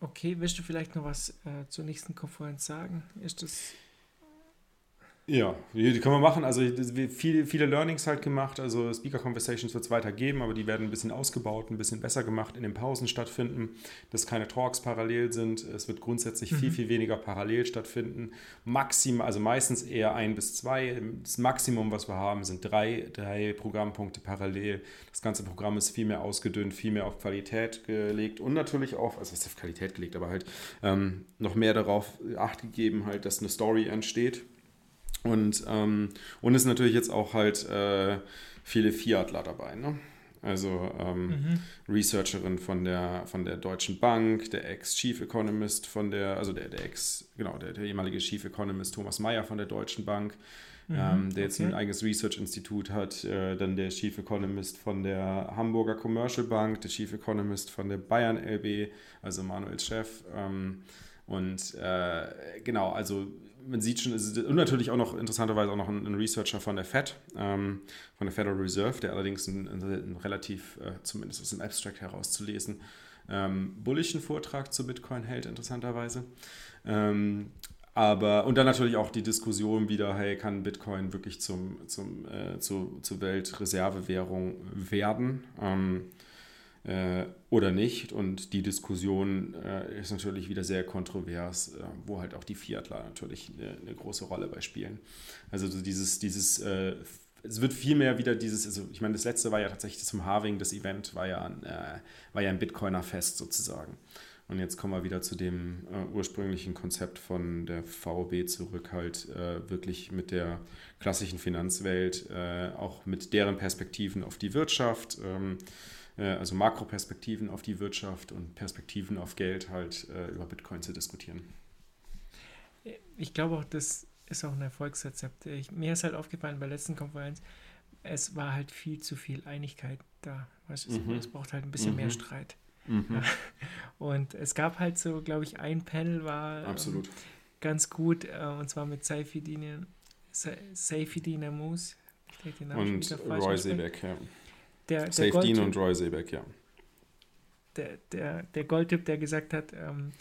Okay, willst du vielleicht noch was äh, zur nächsten Konferenz sagen? Ist das. Ja, die können wir machen. Also viele, viele Learnings halt gemacht. Also Speaker Conversations wird es weiter geben, aber die werden ein bisschen ausgebaut, ein bisschen besser gemacht, in den Pausen stattfinden, dass keine Talks parallel sind. Es wird grundsätzlich viel, viel weniger parallel stattfinden. Maximal, also meistens eher ein bis zwei. Das Maximum, was wir haben, sind drei, drei Programmpunkte parallel. Das ganze Programm ist viel mehr ausgedünnt, viel mehr auf Qualität gelegt und natürlich auf, also ist auf Qualität gelegt, aber halt ähm, noch mehr darauf Acht gegeben, halt, dass eine Story entsteht. Und, ähm, und es sind natürlich jetzt auch halt äh, viele Fiatler dabei. Ne? Also ähm, Researcherin von der, von der Deutschen Bank, der Ex-Chief Economist von der, also der, der Ex, genau, der, der ehemalige Chief Economist Thomas Mayer von der Deutschen Bank, ähm, der jetzt okay. ein eigenes Research-Institut hat, äh, dann der Chief Economist von der Hamburger Commercial Bank, der Chief Economist von der Bayern LB, also Manuels Chef. Ähm, und äh, genau, also man sieht schon, und natürlich auch noch interessanterweise auch noch ein, ein Researcher von der Fed, ähm, von der Federal Reserve, der allerdings ein, ein, ein relativ, äh, zumindest aus dem Abstract herauszulesen, ähm, bullischen Vortrag zu Bitcoin hält, interessanterweise. Ähm, aber, und dann natürlich auch die Diskussion wieder, hey, kann Bitcoin wirklich zum, zum, äh, zu, zur Weltreservewährung werden? Ähm, äh, oder nicht. Und die Diskussion äh, ist natürlich wieder sehr kontrovers, äh, wo halt auch die Fiatler natürlich eine, eine große Rolle bei spielen. Also so dieses, dieses äh, es wird viel mehr wieder dieses, also ich meine, das letzte war ja tatsächlich zum Halving, das Event war ja ein, äh, war ja ein Bitcoiner-Fest sozusagen. Und jetzt kommen wir wieder zu dem äh, ursprünglichen Konzept von der VOB zurück, halt äh, wirklich mit der klassischen Finanzwelt, äh, auch mit deren Perspektiven auf die Wirtschaft, ähm, äh, also Makroperspektiven auf die Wirtschaft und Perspektiven auf Geld halt äh, über Bitcoin zu diskutieren. Ich glaube auch, das ist auch ein Erfolgsrezept. Ich, mir ist halt aufgefallen bei der letzten Konferenz, es war halt viel zu viel Einigkeit da. Weißt du, Mhm. es braucht halt ein bisschen mehr Mhm. Streit. Ja. Und es gab halt so, glaube ich, ein Panel war ähm, Absolut. ganz gut, äh, und zwar mit Saifidine, Sa- den Namen Und Roy. Sebeck, ja. Der, der, Safe Dean und Roy Sebeck, ja. der, der, der Goldtyp, der gesagt hat, ähm,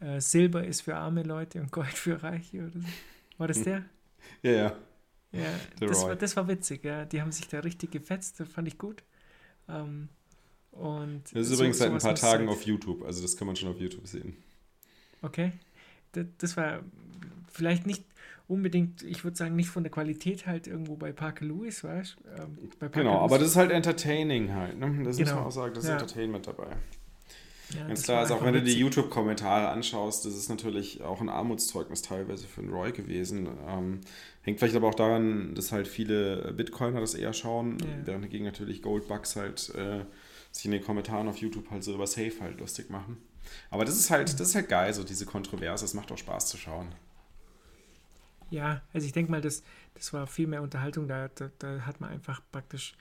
äh, Silber ist für arme Leute und Gold für Reiche oder so. War das der? Ja, ja. Ja, das Roy. war, das war witzig, ja. Die haben sich da richtig gefetzt, das fand ich gut. Ähm, und Das ist so- übrigens seit ein paar Tagen halt- auf YouTube, also das kann man schon auf YouTube sehen. Okay. Das, das war vielleicht nicht unbedingt, ich würde sagen, nicht von der Qualität halt irgendwo bei Parker Lewis, weißt du? Ähm, Parker Genau, Lewis- aber das ist halt entertaining halt, ne? Das muss Genau. man auch sagen, das ist Ja. Entertainment dabei. ja, Ganz klar ist auch, einfach wenn du die witzig. YouTube-Kommentare anschaust, das ist natürlich auch ein Armutszeugnis teilweise für den Roy gewesen. Ähm, hängt vielleicht aber auch daran, dass halt viele Bitcoiner das eher schauen, Ja. während dagegen natürlich Goldbugs halt äh, sich in den Kommentaren auf YouTube halt so über Safe halt lustig machen. Aber das ist halt, das ist halt geil, so diese Kontroverse, es macht auch Spaß zu schauen. Ja, also ich denke mal, das, das war viel mehr Unterhaltung. Da, da, da hat man einfach praktisch,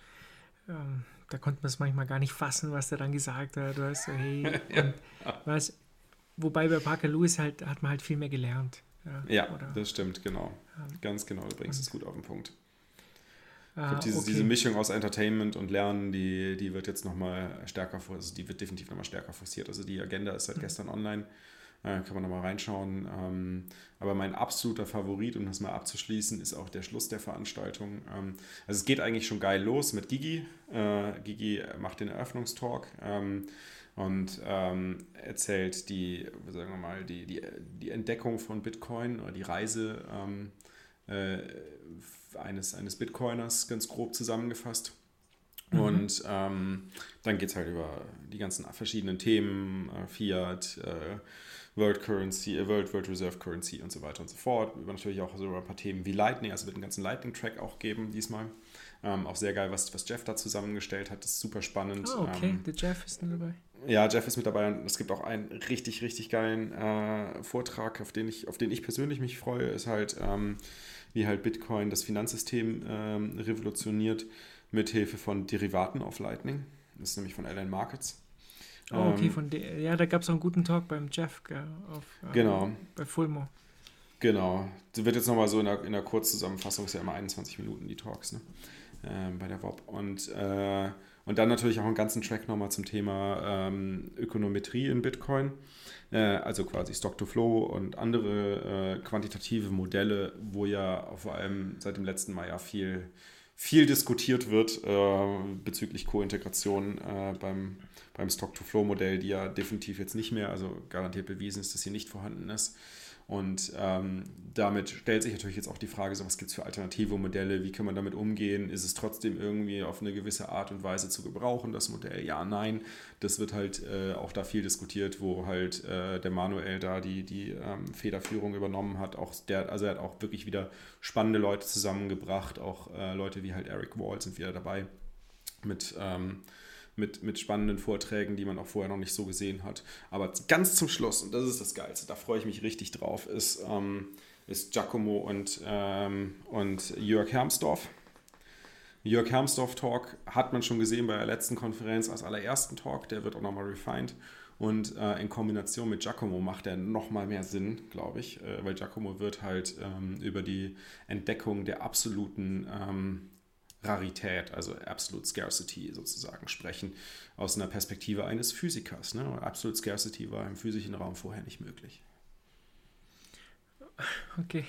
ähm, da konnte man es manchmal gar nicht fassen, was der dann gesagt hat. Du hast so, hey, und was, wobei bei Parker Lewis halt hat man halt viel mehr gelernt. Ja, Ja, oder, das stimmt, genau. Ähm, Ganz genau, du bringst es gut auf den Punkt. Ich ah, glaube, diese, okay. diese Mischung aus Entertainment und Lernen, die, die wird jetzt nochmal stärker, also die wird definitiv nochmal stärker forciert. Also die Agenda ist Mhm. seit gestern online, äh, kann man nochmal reinschauen. Ähm, aber mein absoluter Favorit, um das mal abzuschließen, ist auch der Schluss der Veranstaltung. Ähm, also es geht eigentlich schon geil los mit Gigi. Äh, Gigi macht den Eröffnungstalk. Ähm, und ähm, erzählt die, sagen wir mal, die, die, die Entdeckung von Bitcoin oder die Reise ähm, äh, eines, eines Bitcoiners ganz grob zusammengefasst. Und ähm, dann geht es halt über die ganzen verschiedenen Themen, äh, Fiat, äh, World Currency, äh, World, World Reserve Currency und so weiter und so fort. Über natürlich auch so ein paar Themen wie Lightning, also wird einen ganzen Lightning-Track auch geben diesmal. Ähm, auch sehr geil, was, was Jeff da zusammengestellt hat, das ist super spannend. Ah, okay, Ähm, der Jeff ist nur dabei. ja, Jeff ist mit dabei und es gibt auch einen richtig, richtig geilen äh, Vortrag, auf den, ich, auf den ich persönlich mich freue, ist halt, ähm, wie halt Bitcoin das Finanzsystem ähm, revolutioniert mit Hilfe von Derivaten auf Lightning. Das ist nämlich von Alan Markets. Oh, okay, von der, ja, da gab es auch einen guten Talk beim Jeff gell, auf, äh, Genau. bei Fulmo. Genau. Das wird jetzt nochmal so in der, in der Kurzzusammenfassung, ist ja immer 21 Minuten die Talks, ne? Ähm, bei der WOP. Und, äh, und dann natürlich auch einen ganzen Track nochmal zum Thema ähm, Ökonometrie in Bitcoin. Äh, also quasi Stock to Flow und andere äh, quantitative Modelle, wo ja vor allem seit dem letzten Mal ja viel, viel diskutiert wird äh, bezüglich Co-Integration äh, beim, beim Stock-to-Flow-Modell, die ja definitiv jetzt nicht mehr, also garantiert bewiesen ist, dass sie nicht vorhanden ist. Und ähm, damit stellt sich natürlich jetzt auch die Frage, so was gibt es für alternative Modelle, wie kann man damit umgehen? Ist es trotzdem irgendwie auf eine gewisse Art und Weise zu gebrauchen, das Modell? Ja, nein. Das wird halt äh, auch da viel diskutiert, wo halt äh, der Manuel da die, die ähm, Federführung übernommen hat. Auch der, also er hat auch wirklich wieder spannende Leute zusammengebracht, auch äh, Leute wie halt Eric Wall sind wieder dabei mit, ähm, mit, mit spannenden Vorträgen, die man auch vorher noch nicht so gesehen hat. Aber ganz zum Schluss, und das ist das Geilste, da freue ich mich richtig drauf, ist, ähm, ist Giacomo und, ähm, und Jörg Hermsdorf. Jörg Hermsdorf Talk hat man schon gesehen bei der letzten Konferenz als allerersten Talk, der wird auch nochmal refined. Und äh, in Kombination mit Giacomo macht er nochmal mehr Sinn, glaube ich, äh, weil Giacomo wird halt ähm, über die Entdeckung der absoluten ähm, Rarität, also Absolute Scarcity sozusagen sprechen, aus einer Perspektive eines Physikers. Ne? Absolute Scarcity war im physischen Raum vorher nicht möglich. Okay.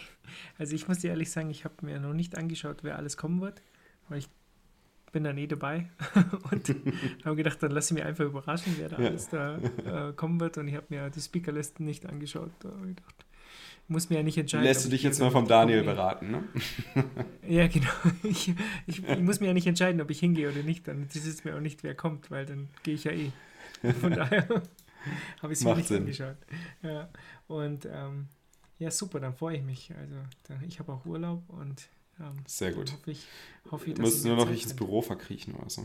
Also ich muss dir ehrlich sagen, ich habe mir noch nicht angeschaut, wer alles kommen wird, weil ich bin da nie dabei und habe gedacht, dann lasse ich mich einfach überraschen, wer da Ja. alles da äh, kommen wird und ich habe mir die Speakerlisten nicht angeschaut. Da hab ich gedacht, muss mir ja nicht entscheiden. Lässt du ich dich jetzt mal vom. Daniel Okay. beraten, ne? Ja, genau. Ich, ich, ich muss mir ja nicht entscheiden, ob ich hingehe oder nicht. Dann ist es mir auch nicht, wer kommt, weil dann gehe ich ja eh. Von daher habe ich es mir nicht Sinn. angeschaut. Ja. Und ähm, ja, super, dann freue ich mich. Also dann, ich habe auch Urlaub und ähm, Sehr gut. hoffe ich, hoffe ich Du dass musst ich nur noch nicht ins. Büro verkriechen oder so.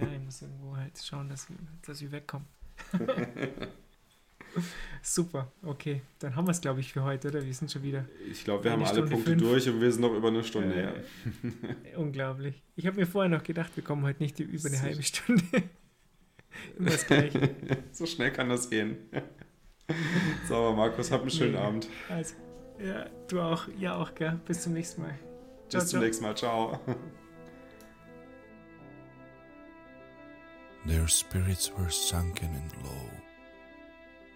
Ja, ich muss irgendwo halt schauen, dass, dass ich wegkomme. Super, okay. Dann haben wir es, glaube ich, für heute, oder? Wir sind schon wieder Ich glaube, wir haben alle Stunde Punkte fünf. durch und wir sind noch über eine Stunde. Äh, ja. unglaublich. Ich habe mir vorher noch gedacht, wir kommen heute nicht über eine So- halbe Stunde. Immer das Gleiche. So schnell kann das gehen. So, aber Markus, hab einen schönen Nee. Abend. Also, ja, du auch. Ja, auch, gell? Bis zum nächsten Mal. Ciao, Bis zum ciao. nächsten Mal. Ciao. Their spirits were sunken and low.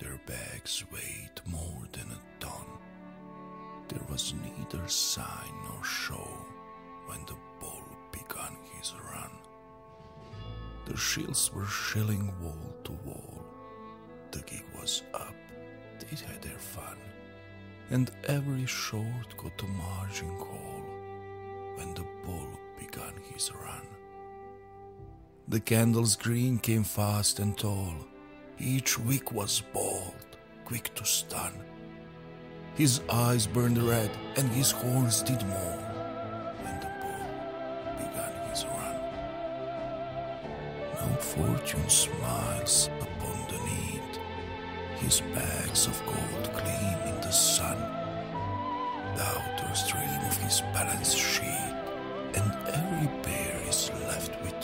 Their bags weighed more than a ton. There was neither sign nor show when the bull began his run. The shields were shilling wall to wall. The gig was up, they had their fun. And every short got a margin call when the bull began his run. The candle's green came fast and tall. Each week was bold, quick to stun. His eyes burned red, and his horns did moan. When the bull began his run, now fortune smiles upon the need, his bags of gold gleam in the sun. The outer stream of his balance sheet, and every pair is left with